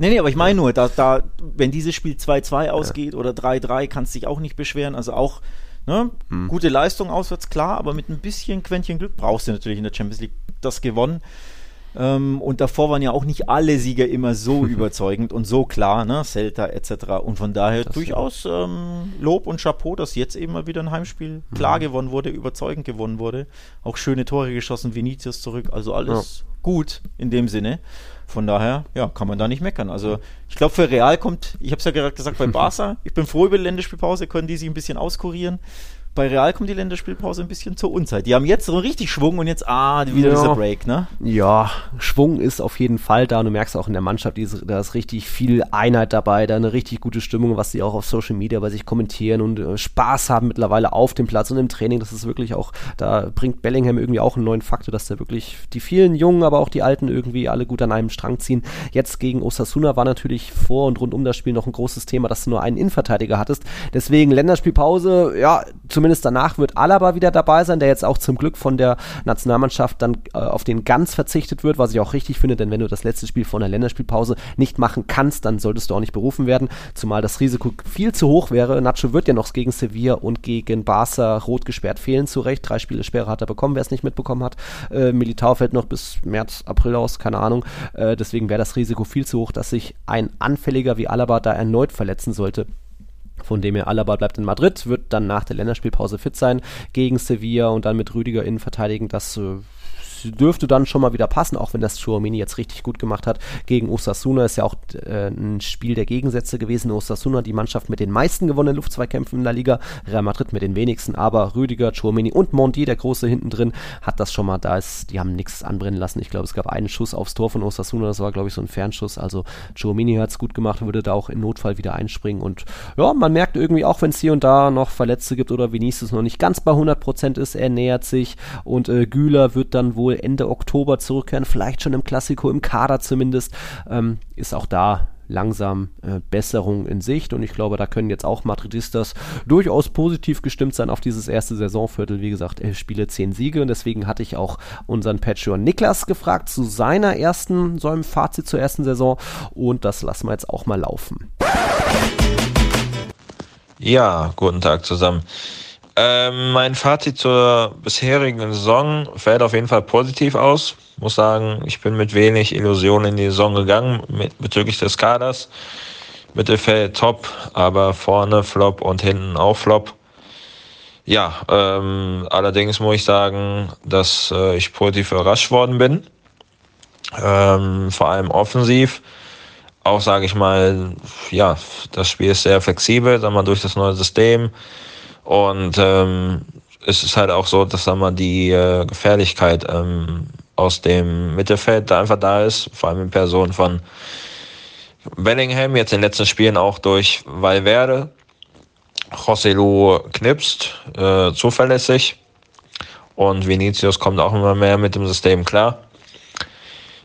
Nee, nee, aber ich meine nur, dass da, wenn dieses Spiel 2-2 ausgeht oder 3-3, kannst du dich auch nicht beschweren. Also auch ne, hm. gute Leistung auswärts, klar, aber mit ein bisschen Quäntchen Glück brauchst du natürlich in der Champions League das gewonnen. Ähm, und davor waren ja auch nicht alle Sieger immer so überzeugend und so klar, ne? Celta etc. Und von daher das durchaus ähm, Lob und Chapeau, dass jetzt eben mal wieder ein Heimspiel klar mhm. gewonnen wurde, überzeugend gewonnen wurde. Auch schöne Tore geschossen, Vinicius zurück, also alles ja. gut in dem Sinne. Von daher, ja, kann man da nicht meckern. Also ich glaube, für Real kommt, ich habe es ja gerade gesagt, bei Barca, ich bin froh über die Länderspielpause, können die sich ein bisschen auskurieren bei Real kommt die Länderspielpause ein bisschen zur Unzeit. Die haben jetzt so richtig Schwung und jetzt, ah, wieder ja. dieser Break, ne? Ja, Schwung ist auf jeden Fall da. Und du merkst auch in der Mannschaft, da ist richtig viel Einheit dabei, da eine richtig gute Stimmung, was sie auch auf Social Media bei sich kommentieren und äh, Spaß haben mittlerweile auf dem Platz und im Training. Das ist wirklich auch, da bringt Bellingham irgendwie auch einen neuen Faktor, dass da wirklich die vielen Jungen, aber auch die Alten irgendwie alle gut an einem Strang ziehen. Jetzt gegen Osasuna war natürlich vor und rund um das Spiel noch ein großes Thema, dass du nur einen Innenverteidiger hattest. Deswegen Länderspielpause, ja, zumindest danach wird Alaba wieder dabei sein, der jetzt auch zum Glück von der Nationalmannschaft dann äh, auf den ganz verzichtet wird, was ich auch richtig finde, denn wenn du das letzte Spiel vor einer Länderspielpause nicht machen kannst, dann solltest du auch nicht berufen werden, zumal das Risiko viel zu hoch wäre. Nacho wird ja noch gegen Sevilla und gegen Barca rot gesperrt fehlen, zu Recht. Drei Spiele Sperre hat er bekommen, wer es nicht mitbekommen hat. Äh, Militao fällt noch bis März, April aus, keine Ahnung. Äh, deswegen wäre das Risiko viel zu hoch, dass sich ein Anfälliger wie Alaba da erneut verletzen sollte. Von dem her Alaba bleibt in Madrid, wird dann nach der Länderspielpause fit sein gegen Sevilla und dann mit Rüdiger innen verteidigen. Das äh, dürfte dann schon mal wieder passen, auch wenn das Chouamini jetzt richtig gut gemacht hat. Gegen Osasuna ist ja auch äh, ein Spiel der Gegensätze gewesen. Osasuna, die Mannschaft mit den meisten gewonnenen Luftzweikämpfen in der Liga, Real Madrid mit den wenigsten, aber Rüdiger, Chouamini und Mondi, der Große hinten drin, hat das schon mal, da ist, die haben nichts anbrennen lassen. Ich glaube, es gab einen Schuss aufs Tor von Osasuna, das war, glaube ich, so ein Fernschuss. Also Chouamini hat es gut gemacht, würde da auch im Notfall wieder einspringen und ja, man merkt irgendwie auch, wenn es hier und da noch Verletzte gibt oder Vinicius noch nicht ganz bei 100% ist, er nähert sich und äh, Güler wird dann wohl Ende Oktober zurückkehren, vielleicht schon im Klassiko, im Kader zumindest, ähm, ist auch da langsam äh, Besserung in Sicht und ich glaube, da können jetzt auch Madridistas durchaus positiv gestimmt sein auf dieses erste Saisonviertel. Wie gesagt, elf Spiele, zehn Siege und deswegen hatte ich auch unseren Patreon Niklas gefragt zu seiner ersten, so einem Fazit zur ersten Saison und das lassen wir jetzt auch mal laufen. Ja, guten Tag zusammen. Ähm, mein Fazit zur bisherigen Saison fällt auf jeden Fall positiv aus. Muss sagen, ich bin mit wenig Illusionen in die Saison gegangen mit, bezüglich des Kaders. Mittelfeld top, aber vorne Flop und hinten auch Flop. Ja, ähm, allerdings muss ich sagen, dass äh, ich positiv überrascht worden bin. Ähm, vor allem offensiv auch, sage ich mal, ja, das Spiel ist sehr flexibel, sagen wir, durch das neue System. Und ähm, es ist halt auch so, dass sagen wir, die äh, Gefährlichkeit ähm, aus dem Mittelfeld da einfach da ist, vor allem in Person von Bellingham, jetzt in den letzten Spielen auch durch Valverde. Joselu knipst, äh, zuverlässig. Und Vinicius kommt auch immer mehr mit dem System klar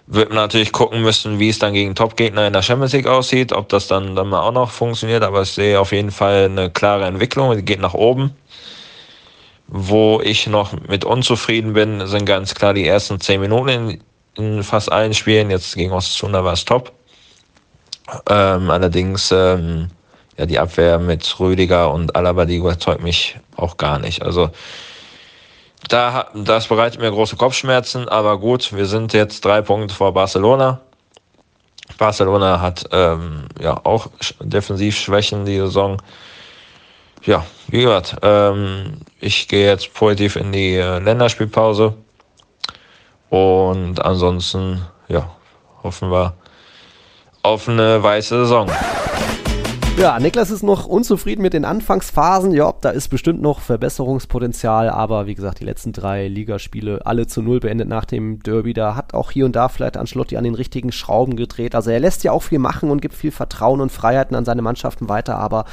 wird man natürlich gucken müssen, wie es dann gegen Top-Gegner in der Champions League aussieht, ob das dann, dann mal auch noch funktioniert, aber ich sehe auf jeden Fall eine klare Entwicklung, die geht nach oben. Wo ich noch mit unzufrieden bin, sind ganz klar die ersten zehn Minuten in, in fast allen Spielen. Jetzt gegen Ostsuna war es top. Ähm, allerdings, ähm, ja, die Abwehr mit Rüdiger und Alaba, die überzeugt mich auch gar nicht. Also, da, das bereitet mir große Kopfschmerzen, aber gut, wir sind jetzt drei Punkte vor Barcelona. Barcelona hat ähm, ja auch Defensivschwächen die Saison. Ja, wie gesagt, ähm, ich gehe jetzt positiv in die äh, Länderspielpause und ansonsten ja, hoffen wir auf eine weiße Saison. Ja, Niklas ist noch unzufrieden mit den Anfangsphasen. Ja, da ist bestimmt noch Verbesserungspotenzial, aber wie gesagt, die letzten drei Ligaspiele alle zu null beendet nach dem Derby. Da hat auch hier und da vielleicht Ancelotti an den richtigen Schrauben gedreht. Also er lässt ja auch viel machen und gibt viel Vertrauen und Freiheiten an seine Mannschaften weiter, aber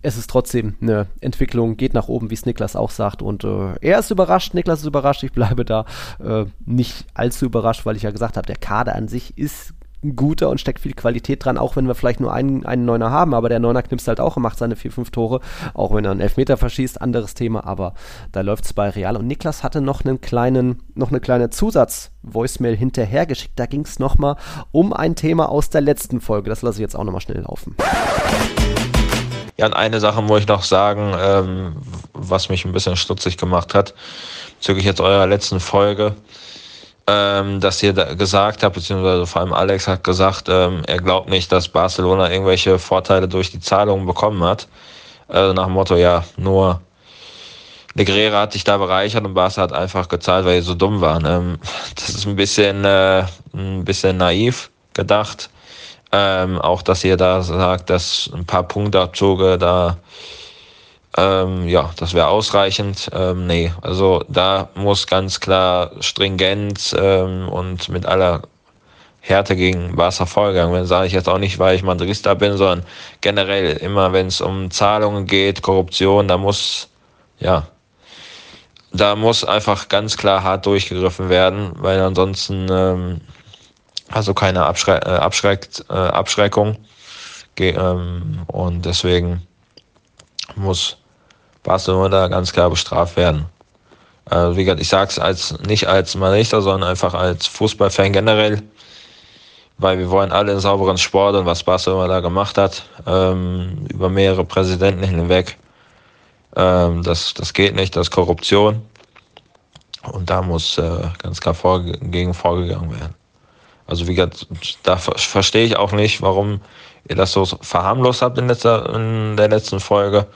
es ist trotzdem eine Entwicklung, geht nach oben, wie es Niklas auch sagt. Und äh, er ist überrascht, Niklas ist überrascht, ich bleibe da äh, nicht allzu überrascht, weil ich ja gesagt habe, der Kader an sich ist ein guter und steckt viel Qualität dran, auch wenn wir vielleicht nur einen, einen Neuner haben, aber der Neuner knipst halt auch und macht seine vier, fünf Tore, auch wenn er einen Elfmeter verschießt, anderes Thema, aber da läuft es bei Real. Und Niklas hatte noch einen kleinen, noch eine kleine Zusatz-Voicemail hinterhergeschickt, da ging es nochmal um ein Thema aus der letzten Folge, das lasse ich jetzt auch nochmal schnell laufen. Ja, und eine Sache muss ich noch sagen, ähm, was mich ein bisschen stutzig gemacht hat, bezüglich jetzt eurer letzten Folge ähm, dass ihr da gesagt habt, beziehungsweise vor allem Alex hat gesagt, ähm, er glaubt nicht, dass Barcelona irgendwelche Vorteile durch die Zahlungen bekommen hat. Also nach dem Motto, ja, nur Negrera hat sich da bereichert und Barca hat einfach gezahlt, weil sie so dumm waren. Ähm, das ist ein bisschen, äh, ein bisschen naiv gedacht. Ähm, auch, dass ihr da sagt, dass ein paar Punktabzüge da ähm, ja, das wäre ausreichend. Ähm, nee, also da muss ganz klar stringent ähm, und mit aller Härte gegen Barca vorgegangen werden. Sage ich jetzt auch nicht, weil ich Madrista bin, sondern generell immer, wenn es um Zahlungen geht, Korruption, da muss, ja, da muss einfach ganz klar hart durchgegriffen werden, weil ansonsten ähm, also keine Abschre äh, Abschreckt, äh, Abschreckung. Ge ähm, und deswegen muss Barcelona ganz klar bestraft werden. Also wie gesagt, ich sage es als, nicht als Manrichter, sondern einfach als Fußballfan generell, weil wir wollen alle einen sauberen Sport und was Barcelona da gemacht hat, ähm, über mehrere Präsidenten hinweg, ähm, das, das geht nicht, das ist Korruption. Und da muss äh, ganz klar vorge gegen vorgegangen werden. Also wie gesagt, da verstehe ich auch nicht, warum ihr das so verharmlost habt in, letzter, in der letzten Folge.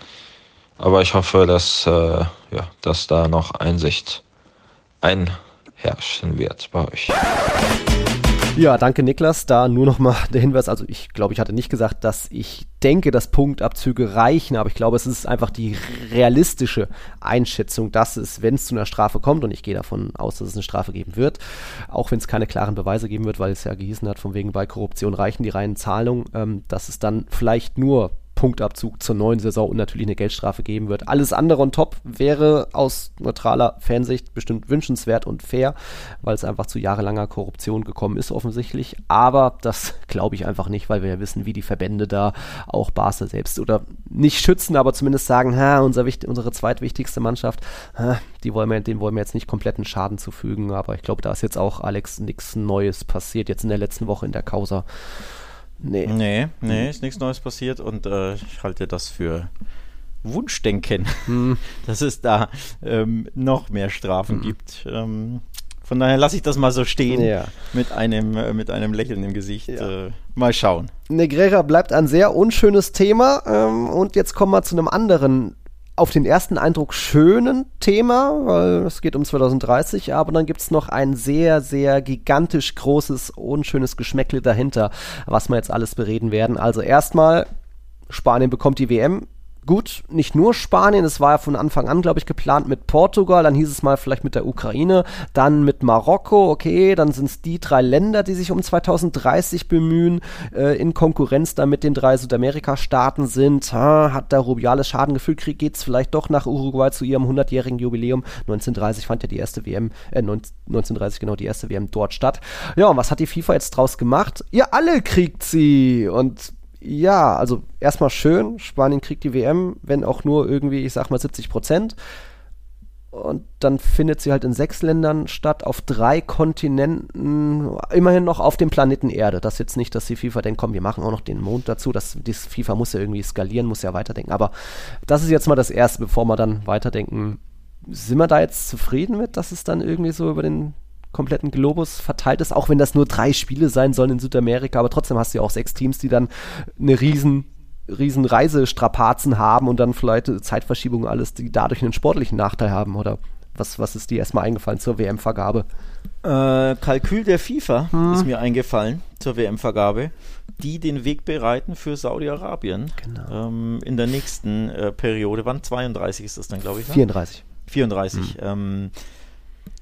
Aber ich hoffe, dass, äh, ja, dass da noch Einsicht herrschen wird bei euch. Ja, danke Niklas. Da nur noch mal der Hinweis, also ich glaube, ich hatte nicht gesagt, dass ich denke, dass Punktabzüge reichen, aber ich glaube, es ist einfach die realistische Einschätzung, dass es, wenn es zu einer Strafe kommt, und ich gehe davon aus, dass es eine Strafe geben wird, auch wenn es keine klaren Beweise geben wird, weil es ja gehießen hat, von wegen bei Korruption reichen die reinen Zahlungen, ähm, dass es dann vielleicht nur Punktabzug zur neuen Saison und natürlich eine Geldstrafe geben wird. Alles andere on top wäre aus neutraler Fansicht bestimmt wünschenswert und fair, weil es einfach zu jahrelanger Korruption gekommen ist offensichtlich. Aber das glaube ich einfach nicht, weil wir ja wissen, wie die Verbände da auch Basel selbst oder nicht schützen, aber zumindest sagen, ha, unser, unsere zweitwichtigste Mannschaft, ha, die wollen wir, denen wollen wir jetzt nicht kompletten Schaden zufügen. Aber ich glaube, da ist jetzt auch Alex nichts Neues passiert, jetzt in der letzten Woche in der Causa. Nee. Nee, nee, ist nichts Neues passiert und äh, ich halte das für Wunschdenken, hm. dass es da ähm, noch mehr Strafen hm. gibt. Ähm, von daher lasse ich das mal so stehen ja. mit, einem, äh, mit einem Lächeln im Gesicht. Ja. Äh, mal schauen. Negrera bleibt ein sehr unschönes Thema ähm, und jetzt kommen wir zu einem anderen auf den ersten Eindruck schönen Thema, weil es geht um 2030, aber dann gibt es noch ein sehr, sehr gigantisch großes, unschönes Geschmäckle dahinter, was wir jetzt alles bereden werden. Also erstmal, Spanien bekommt die WM gut, nicht nur Spanien, es war ja von Anfang an, glaube ich, geplant mit Portugal, dann hieß es mal vielleicht mit der Ukraine, dann mit Marokko, okay, dann sind es die drei Länder, die sich um 2030 bemühen, äh, in Konkurrenz da mit den drei Südamerika-Staaten sind. Ha, hat da Rubiales Schadengefühl, geht es vielleicht doch nach Uruguay zu ihrem 100-jährigen Jubiläum. 1930 fand ja die erste WM, äh, 1930 genau die erste WM dort statt. Ja, und was hat die FIFA jetzt draus gemacht? Ihr alle kriegt sie und ja, also erstmal schön, Spanien kriegt die WM, wenn auch nur irgendwie, ich sag mal 70 Prozent. Und dann findet sie halt in sechs Ländern statt, auf drei Kontinenten, immerhin noch auf dem Planeten Erde. Das ist jetzt nicht, dass die FIFA denkt, komm, wir machen auch noch den Mond dazu. Das, die FIFA muss ja irgendwie skalieren, muss ja weiterdenken. Aber das ist jetzt mal das Erste, bevor wir dann weiterdenken. Sind wir da jetzt zufrieden mit, dass es dann irgendwie so über den kompletten Globus verteilt ist, auch wenn das nur drei Spiele sein sollen in Südamerika, aber trotzdem hast du ja auch sechs Teams, die dann eine riesen riesen Reisestrapazen haben und dann vielleicht Zeitverschiebungen alles, die dadurch einen sportlichen Nachteil haben oder was, was ist dir erstmal eingefallen zur WM-Vergabe? Äh, Kalkül der FIFA hm. ist mir eingefallen zur WM-Vergabe, die den Weg bereiten für Saudi-Arabien genau. ähm, in der nächsten äh, Periode. Wann? 32 ist das dann, glaube ich? 34. Ne? 34. Hm. Ähm,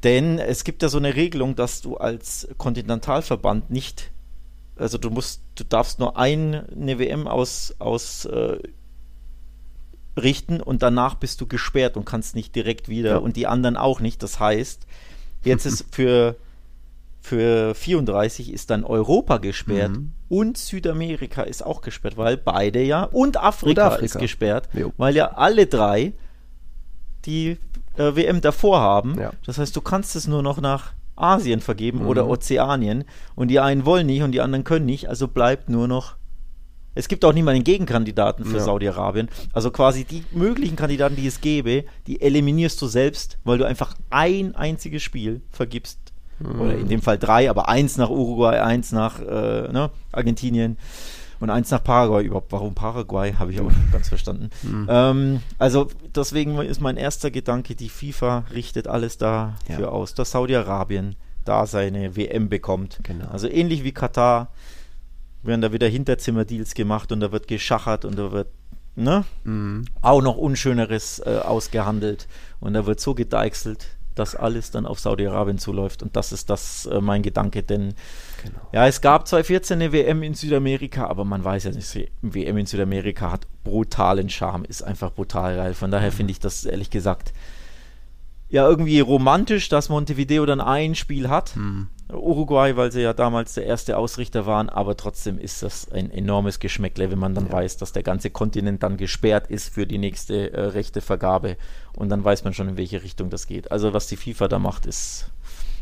denn es gibt ja so eine Regelung, dass du als Kontinentalverband nicht, also du musst, du darfst nur ein, eine WM aus, aus äh, richten und danach bist du gesperrt und kannst nicht direkt wieder ja. und die anderen auch nicht. Das heißt, jetzt ist für, für 34 ist dann Europa gesperrt mhm. und Südamerika ist auch gesperrt, weil beide ja und Afrika, und Afrika. ist gesperrt, jo. weil ja alle drei die äh, WM davor haben. Ja. Das heißt, du kannst es nur noch nach Asien vergeben mhm. oder Ozeanien und die einen wollen nicht und die anderen können nicht, also bleibt nur noch. Es gibt auch einen Gegenkandidaten für ja. Saudi-Arabien. Also quasi die möglichen Kandidaten, die es gäbe, die eliminierst du selbst, weil du einfach ein einziges Spiel vergibst. Mhm. Oder in dem Fall drei, aber eins nach Uruguay, eins nach äh, ne, Argentinien und eins nach Paraguay. Überhaupt, warum Paraguay, habe ich aber nicht ganz verstanden. Mhm. Ähm, also deswegen ist mein erster Gedanke, die FIFA richtet alles dafür ja. aus, dass Saudi-Arabien da seine WM bekommt. Genau. Also ähnlich wie Katar werden da wieder Hinterzimmerdeals gemacht und da wird geschachert und da wird ne, mhm. auch noch Unschöneres äh, ausgehandelt und da wird so gedeichselt, dass alles dann auf Saudi-Arabien zuläuft. Und das ist das äh, mein Gedanke, denn genau. ja, es gab 2014 eine WM in Südamerika, aber man weiß ja nicht, WM in Südamerika hat brutalen Charme, ist einfach brutal geil. Von daher mhm. finde ich das ehrlich gesagt ja irgendwie romantisch, dass Montevideo dann ein Spiel hat. Mhm. Uruguay, weil sie ja damals der erste Ausrichter waren, aber trotzdem ist das ein enormes Geschmäckle, wenn man dann ja. weiß, dass der ganze Kontinent dann gesperrt ist für die nächste äh, rechte Vergabe und dann weiß man schon, in welche Richtung das geht. Also was die FIFA da macht, ist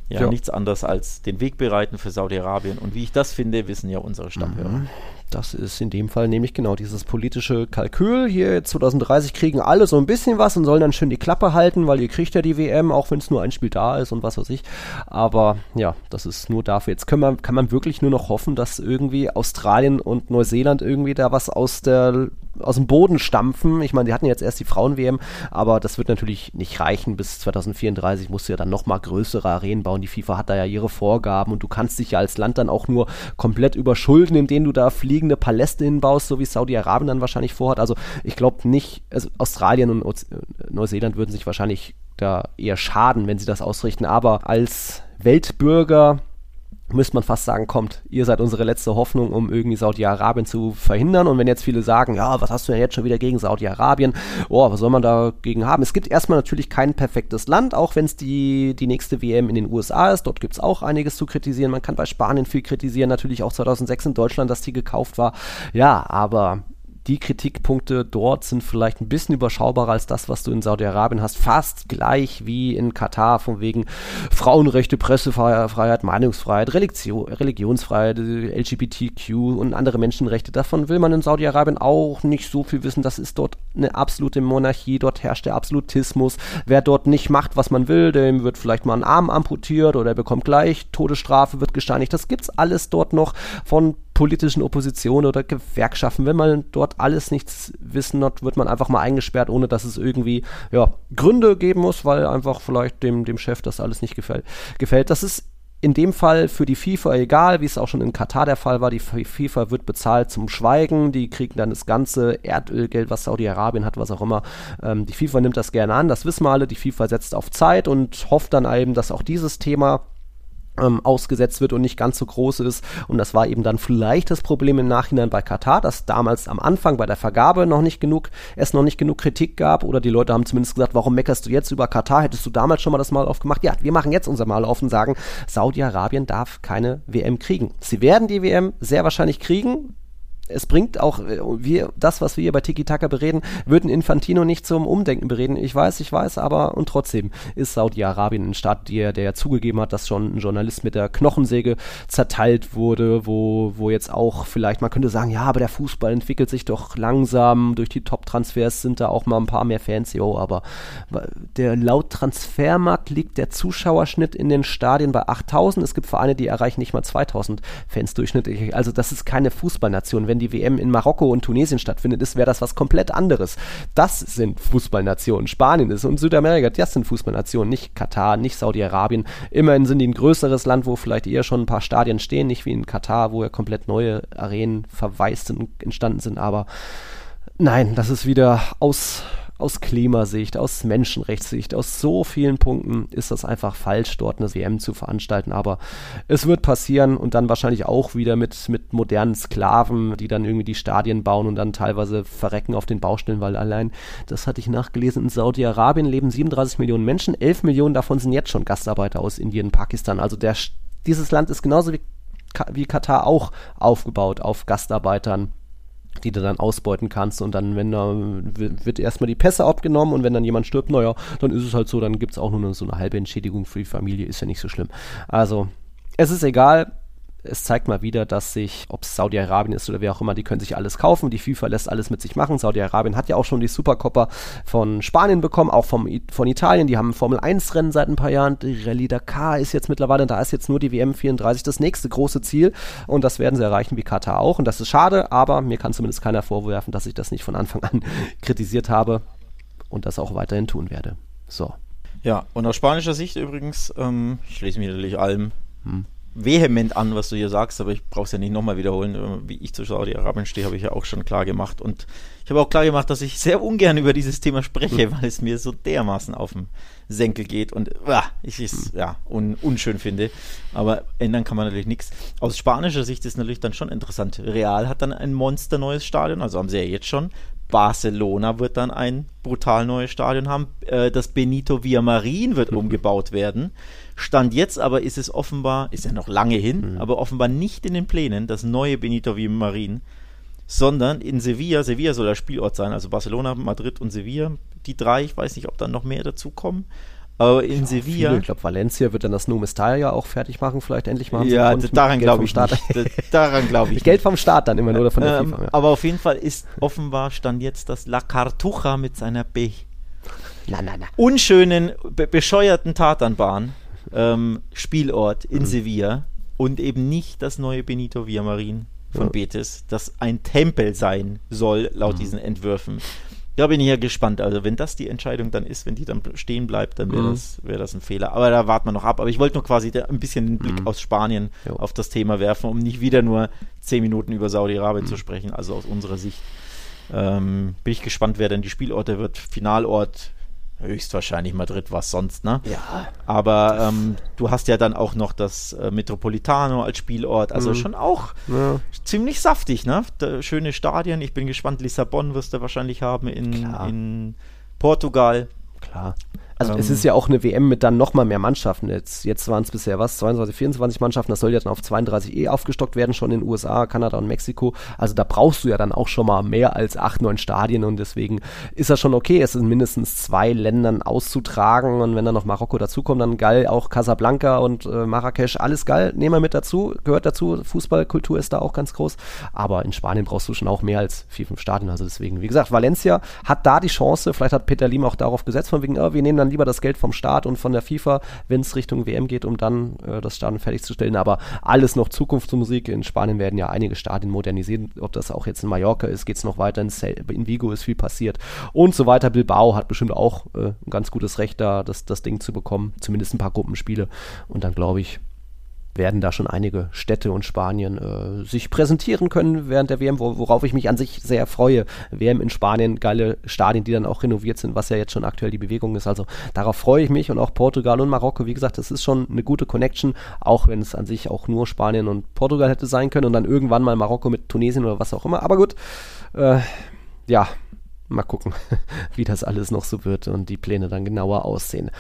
ja, ja. nichts anderes als den Weg bereiten für Saudi-Arabien und wie ich das finde, wissen ja unsere Stammhörer. Mhm. Das ist in dem Fall nämlich genau dieses politische Kalkül. Hier 2030 kriegen alle so ein bisschen was und sollen dann schön die Klappe halten, weil ihr kriegt ja die WM, auch wenn es nur ein Spiel da ist und was weiß ich. Aber ja, das ist nur dafür. Jetzt kann man, kann man wirklich nur noch hoffen, dass irgendwie Australien und Neuseeland irgendwie da was aus der aus dem Boden stampfen. Ich meine, die hatten jetzt erst die Frauen-WM, aber das wird natürlich nicht reichen. Bis 2034 musst du ja dann nochmal größere Arenen bauen. Die FIFA hat da ja ihre Vorgaben und du kannst dich ja als Land dann auch nur komplett überschulden, indem du da fliegende Paläste hinbaust, so wie Saudi-Arabien dann wahrscheinlich vorhat. Also ich glaube nicht, also Australien und Neuseeland würden sich wahrscheinlich da eher schaden, wenn sie das ausrichten. Aber als Weltbürger müsste man fast sagen, kommt, ihr seid unsere letzte Hoffnung, um irgendwie Saudi-Arabien zu verhindern. Und wenn jetzt viele sagen, ja, was hast du denn jetzt schon wieder gegen Saudi-Arabien? Oh, was soll man dagegen haben? Es gibt erstmal natürlich kein perfektes Land, auch wenn es die, die nächste WM in den USA ist. Dort gibt es auch einiges zu kritisieren. Man kann bei Spanien viel kritisieren, natürlich auch 2006 in Deutschland, dass die gekauft war. Ja, aber die Kritikpunkte dort sind vielleicht ein bisschen überschaubarer als das, was du in Saudi-Arabien hast. Fast gleich wie in Katar, von wegen Frauenrechte, Pressefreiheit, Meinungsfreiheit, Religion, Religionsfreiheit, LGBTQ und andere Menschenrechte. Davon will man in Saudi-Arabien auch nicht so viel wissen. Das ist dort eine absolute Monarchie. Dort herrscht der Absolutismus. Wer dort nicht macht, was man will, dem wird vielleicht mal ein Arm amputiert oder er bekommt gleich Todesstrafe, wird gesteinigt. Das gibt's alles dort noch von politischen Opposition oder Gewerkschaften. Wenn man dort alles nichts wissen hat, wird man einfach mal eingesperrt, ohne dass es irgendwie ja, Gründe geben muss, weil einfach vielleicht dem, dem Chef das alles nicht gefällt. gefällt. Das ist in dem Fall für die FIFA egal, wie es auch schon in Katar der Fall war. Die FIFA wird bezahlt zum Schweigen. Die kriegen dann das ganze Erdölgeld, was Saudi-Arabien hat, was auch immer. Ähm, die FIFA nimmt das gerne an, das wissen wir alle. Die FIFA setzt auf Zeit und hofft dann eben, dass auch dieses Thema ähm, ausgesetzt wird und nicht ganz so groß ist. Und das war eben dann vielleicht das Problem im Nachhinein bei Katar, dass damals am Anfang bei der Vergabe noch nicht genug, es noch nicht genug Kritik gab oder die Leute haben zumindest gesagt, warum meckerst du jetzt über Katar? Hättest du damals schon mal das Mal aufgemacht? Ja, wir machen jetzt unser Mal auf und sagen, Saudi-Arabien darf keine WM kriegen. Sie werden die WM sehr wahrscheinlich kriegen es bringt auch äh, wir, das, was wir hier bei Tiki Taka bereden, würden Infantino nicht zum Umdenken bereden. Ich weiß, ich weiß, aber und trotzdem ist Saudi-Arabien ein Staat, der, der zugegeben hat, dass schon ein Journalist mit der Knochensäge zerteilt wurde, wo, wo jetzt auch vielleicht, man könnte sagen, ja, aber der Fußball entwickelt sich doch langsam, durch die Top-Transfers sind da auch mal ein paar mehr Fans, jo, aber der laut Transfermarkt liegt der Zuschauerschnitt in den Stadien bei 8000. Es gibt Vereine, die erreichen nicht mal 2000 Fans durchschnittlich. Also das ist keine Fußballnation. Wenn wenn die WM in Marokko und Tunesien stattfindet, ist, wäre das was komplett anderes. Das sind Fußballnationen. Spanien ist und Südamerika, das sind Fußballnationen, nicht Katar, nicht Saudi-Arabien. Immerhin sind die ein größeres Land, wo vielleicht eher schon ein paar Stadien stehen, nicht wie in Katar, wo ja komplett neue Arenen verwaist und entstanden sind, aber nein, das ist wieder aus aus Klimasicht, aus Menschenrechtssicht, aus so vielen Punkten ist das einfach falsch, dort eine WM zu veranstalten. Aber es wird passieren und dann wahrscheinlich auch wieder mit, mit modernen Sklaven, die dann irgendwie die Stadien bauen und dann teilweise verrecken auf den Baustellen, weil allein, das hatte ich nachgelesen, in Saudi-Arabien leben 37 Millionen Menschen, 11 Millionen davon sind jetzt schon Gastarbeiter aus Indien, Pakistan. Also der, dieses Land ist genauso wie, wie Katar auch aufgebaut auf Gastarbeitern die du dann ausbeuten kannst und dann, wenn da wird erstmal die Pässe abgenommen und wenn dann jemand stirbt, naja, dann ist es halt so, dann gibt es auch nur so eine halbe Entschädigung für die Familie, ist ja nicht so schlimm. Also, es ist egal, es zeigt mal wieder, dass sich, ob es Saudi-Arabien ist oder wer auch immer, die können sich alles kaufen. Die FIFA lässt alles mit sich machen. Saudi-Arabien hat ja auch schon die Supercoppa von Spanien bekommen, auch vom, von Italien. Die haben Formel 1-Rennen seit ein paar Jahren. Die Rallye Dakar ist jetzt mittlerweile, da ist jetzt nur die WM 34 das nächste große Ziel. Und das werden sie erreichen wie Katar auch. Und das ist schade, aber mir kann zumindest keiner vorwerfen, dass ich das nicht von Anfang an kritisiert habe und das auch weiterhin tun werde. So. Ja, und aus spanischer Sicht übrigens, ähm, ich lese mich natürlich allem hm vehement an, was du hier sagst, aber ich brauche es ja nicht nochmal wiederholen. Wie ich zu Saudi-Arabien stehe, habe ich ja auch schon klar gemacht. Und ich habe auch klar gemacht, dass ich sehr ungern über dieses Thema spreche, weil es mir so dermaßen auf den Senkel geht und uh, ich es ja, un, unschön finde. Aber ändern kann man natürlich nichts. Aus spanischer Sicht ist natürlich dann schon interessant. Real hat dann ein monster neues Stadion, also haben sie ja jetzt schon. Barcelona wird dann ein brutal neues Stadion haben. Äh, das Benito Villamarin wird umgebaut werden. Stand jetzt aber ist es offenbar, ist ja noch lange hin, mhm. aber offenbar nicht in den Plänen, das neue Benito Villamarin, sondern in Sevilla. Sevilla soll der Spielort sein, also Barcelona, Madrid und Sevilla. Die drei, ich weiß nicht, ob dann noch mehr dazu kommen. Aber in ja, Sevilla. Viele, ich glaube, Valencia wird dann das No ja auch fertig machen, vielleicht endlich mal. Ja, daran glaube ich Start. nicht. daran glaube ich. Geld vom Staat dann immer nur von der ähm, FIFA. Ja. Aber auf jeden Fall ist offenbar stand jetzt das La Cartuja mit seiner be na, na, na. unschönen, be bescheuerten Tatanbahn ähm, Spielort in mhm. Sevilla und eben nicht das neue Benito Villamarin von ja. Betis, das ein Tempel sein soll, laut mhm. diesen Entwürfen. Da bin ich ja gespannt. Also, wenn das die Entscheidung dann ist, wenn die dann stehen bleibt, dann wäre mhm. das, wär das ein Fehler. Aber da warten wir noch ab. Aber ich wollte nur quasi ein bisschen den Blick mhm. aus Spanien jo. auf das Thema werfen, um nicht wieder nur zehn Minuten über Saudi-Arabien mhm. zu sprechen, also aus unserer Sicht. Ähm, bin ich gespannt, wer denn die Spielorte wird. Finalort höchstwahrscheinlich Madrid, was sonst, ne? Ja. Aber ähm, du hast ja dann auch noch das äh, Metropolitano als Spielort, also mhm. schon auch ja. ziemlich saftig, ne? Da, schöne Stadien. Ich bin gespannt, Lissabon wirst du wahrscheinlich haben in, in Portugal. Klar. Also ähm, es ist ja auch eine WM mit dann nochmal mehr Mannschaften. Jetzt, jetzt waren es bisher was, 22, 24 Mannschaften, das soll ja dann auf 32 eh aufgestockt werden, schon in den USA, Kanada und Mexiko. Also da brauchst du ja dann auch schon mal mehr als acht, neun Stadien und deswegen ist das schon okay, es in mindestens zwei Ländern auszutragen und wenn dann noch Marokko dazukommt, dann geil, auch Casablanca und äh, Marrakesch, alles geil, nehmen wir mit dazu, gehört dazu, Fußballkultur ist da auch ganz groß, aber in Spanien brauchst du schon auch mehr als vier, fünf Stadien, also deswegen, wie gesagt, Valencia hat da die Chance, vielleicht hat Peter Lim auch darauf gesetzt, von wegen, oh, wir nehmen dann lieber das Geld vom Staat und von der FIFA, wenn es Richtung WM geht, um dann äh, das Stadion fertigzustellen. Aber alles noch Zukunftsmusik. In Spanien werden ja einige Stadien modernisiert. Ob das auch jetzt in Mallorca ist, geht es noch weiter. In, in, Vigo ist viel passiert und so weiter. Bilbao hat bestimmt auch äh, ein ganz gutes Recht da, das, das Ding zu bekommen. Zumindest ein paar Gruppenspiele. Und dann glaube ich, werden da schon einige Städte und Spanien äh, sich präsentieren können während der WM, worauf ich mich an sich sehr freue. WM in Spanien, geile Stadien, die dann auch renoviert sind, was ja jetzt schon aktuell die Bewegung ist. Also darauf freue ich mich und auch Portugal und Marokko, wie gesagt, das ist schon eine gute Connection, auch wenn es an sich auch nur Spanien und Portugal hätte sein können und dann irgendwann mal Marokko mit Tunesien oder was auch immer. Aber gut, äh, ja, Mal gucken, wie das alles noch so wird und die Pläne dann genauer aussehen.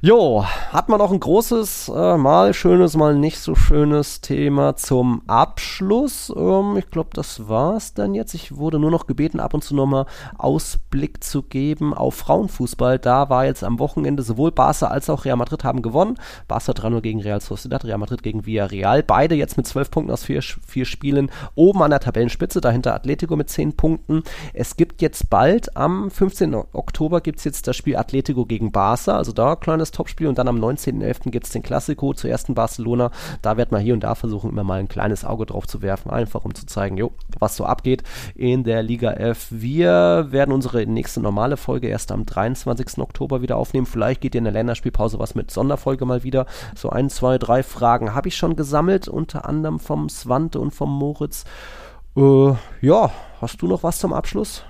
Jo, hat man noch ein großes, äh, mal schönes, mal nicht so schönes Thema zum Abschluss. Ähm, ich glaube, das war's dann jetzt. Ich wurde nur noch gebeten, ab und zu nochmal Ausblick zu geben auf Frauenfußball. Da war jetzt am Wochenende sowohl Barca als auch Real Madrid haben gewonnen. Barca 3-0 gegen Real Sociedad, Real Madrid gegen Villarreal. Beide jetzt mit 12 Punkten aus vier, vier Spielen oben an der Tabellenspitze. Dahinter Atletico mit 10 Punkten. Es gibt jetzt bald bald. Am 15. Oktober gibt es jetzt das Spiel Atletico gegen Barca, also da ein kleines Topspiel. Und dann am 19.11. gibt es den Klassiko zur ersten Barcelona. Da wird man hier und da versuchen, immer mal ein kleines Auge drauf zu werfen, einfach um zu zeigen, jo, was so abgeht in der Liga F. Wir werden unsere nächste normale Folge erst am 23. Oktober wieder aufnehmen. Vielleicht geht in der Länderspielpause was mit Sonderfolge mal wieder. So ein, zwei, drei Fragen habe ich schon gesammelt, unter anderem vom Swante und vom Moritz. Äh, ja, hast du noch was zum Abschluss?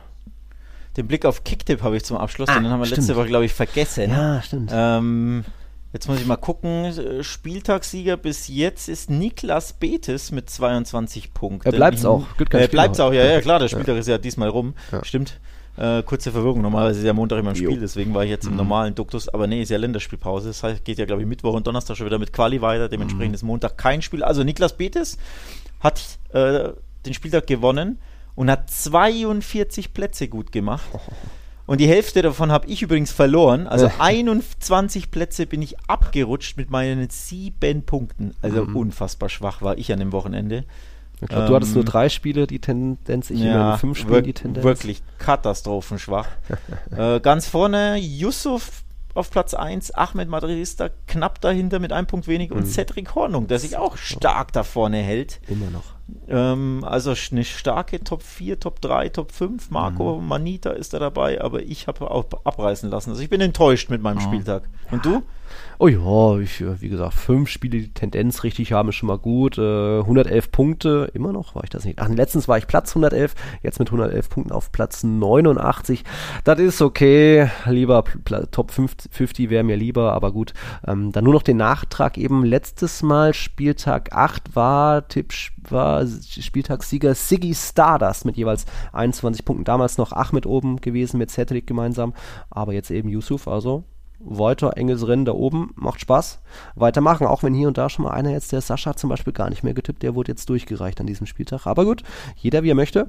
Den Blick auf Kicktipp habe ich zum Abschluss, ah, den haben wir stimmt. letzte Woche, glaube ich, vergessen. Ja, stimmt. Ähm, jetzt muss ich mal gucken. Spieltagssieger bis jetzt ist Niklas Betes mit 22 Punkten. Er bleibt es auch. Er bleibt es auch, ja, ja, klar. Der Spieltag ja. ist ja diesmal rum. Ja. Stimmt. Äh, kurze Verwirrung. Normalerweise ist ja Montag immer ein Spiel, deswegen war ich jetzt im mhm. normalen Duktus. Aber nee, ist ja Länderspielpause. Das heißt, geht ja, glaube ich, Mittwoch und Donnerstag schon wieder mit Quali weiter. Dementsprechend mhm. ist Montag kein Spiel. Also Niklas Betes hat äh, den Spieltag gewonnen und hat 42 Plätze gut gemacht. Und die Hälfte davon habe ich übrigens verloren. Also 21 Plätze bin ich abgerutscht mit meinen sieben Punkten. Also mhm. unfassbar schwach war ich an dem Wochenende. Ich glaube, ähm, du hattest nur drei Spiele die Tendenz, ich ja, fünf Spiele die Tendenz. Wirklich katastrophenschwach. äh, ganz vorne Yusuf auf Platz 1, Ahmed Madridista knapp dahinter mit einem Punkt weniger mhm. und Cedric Hornung, der sich auch stark da vorne hält. Immer noch. Ähm, also eine starke Top 4, Top 3, Top 5. Marco mhm. Manita ist da dabei, aber ich habe auch abreißen lassen. Also ich bin enttäuscht mit meinem oh. Spieltag. Und du? Oh ja, ich, wie gesagt, fünf Spiele, die Tendenz richtig haben, ist schon mal gut. Äh, 111 Punkte, immer noch, war ich das nicht. Ach, letztens war ich Platz 111, jetzt mit 111 Punkten auf Platz 89. Das ist okay, lieber Top 50 wäre mir lieber, aber gut. Ähm, dann nur noch den Nachtrag eben. Letztes Mal, Spieltag 8, war Tipp, war Spieltagssieger Siggy Stardust mit jeweils 21 Punkten. Damals noch Achmed oben gewesen mit Cedric gemeinsam, aber jetzt eben Yusuf, also weiter enges Rennen da oben, macht Spaß. Weitermachen, auch wenn hier und da schon mal einer jetzt, der Sascha zum Beispiel gar nicht mehr getippt, der wurde jetzt durchgereicht an diesem Spieltag. Aber gut, jeder wie er möchte.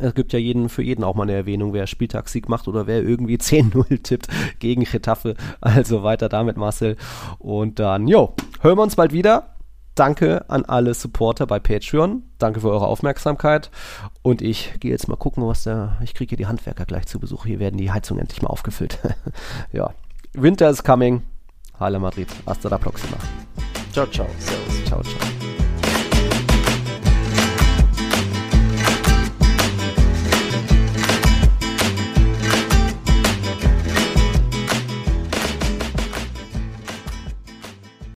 Es gibt ja jeden, für jeden auch mal eine Erwähnung, wer Spieltagssieg macht oder wer irgendwie 10-0 tippt gegen Getafe. Also weiter damit, Marcel. Und dann, jo, hören wir uns bald wieder. Danke an alle Supporter bei Patreon. Danke für eure Aufmerksamkeit. Und ich gehe jetzt mal gucken, was da. Ich kriege hier die Handwerker gleich zu Besuch. Hier werden die Heizungen endlich mal aufgefüllt. ja. Winter is coming. Halle Madrid. Hasta la próxima. Ciao, ciao. Servus. Ciao, ciao.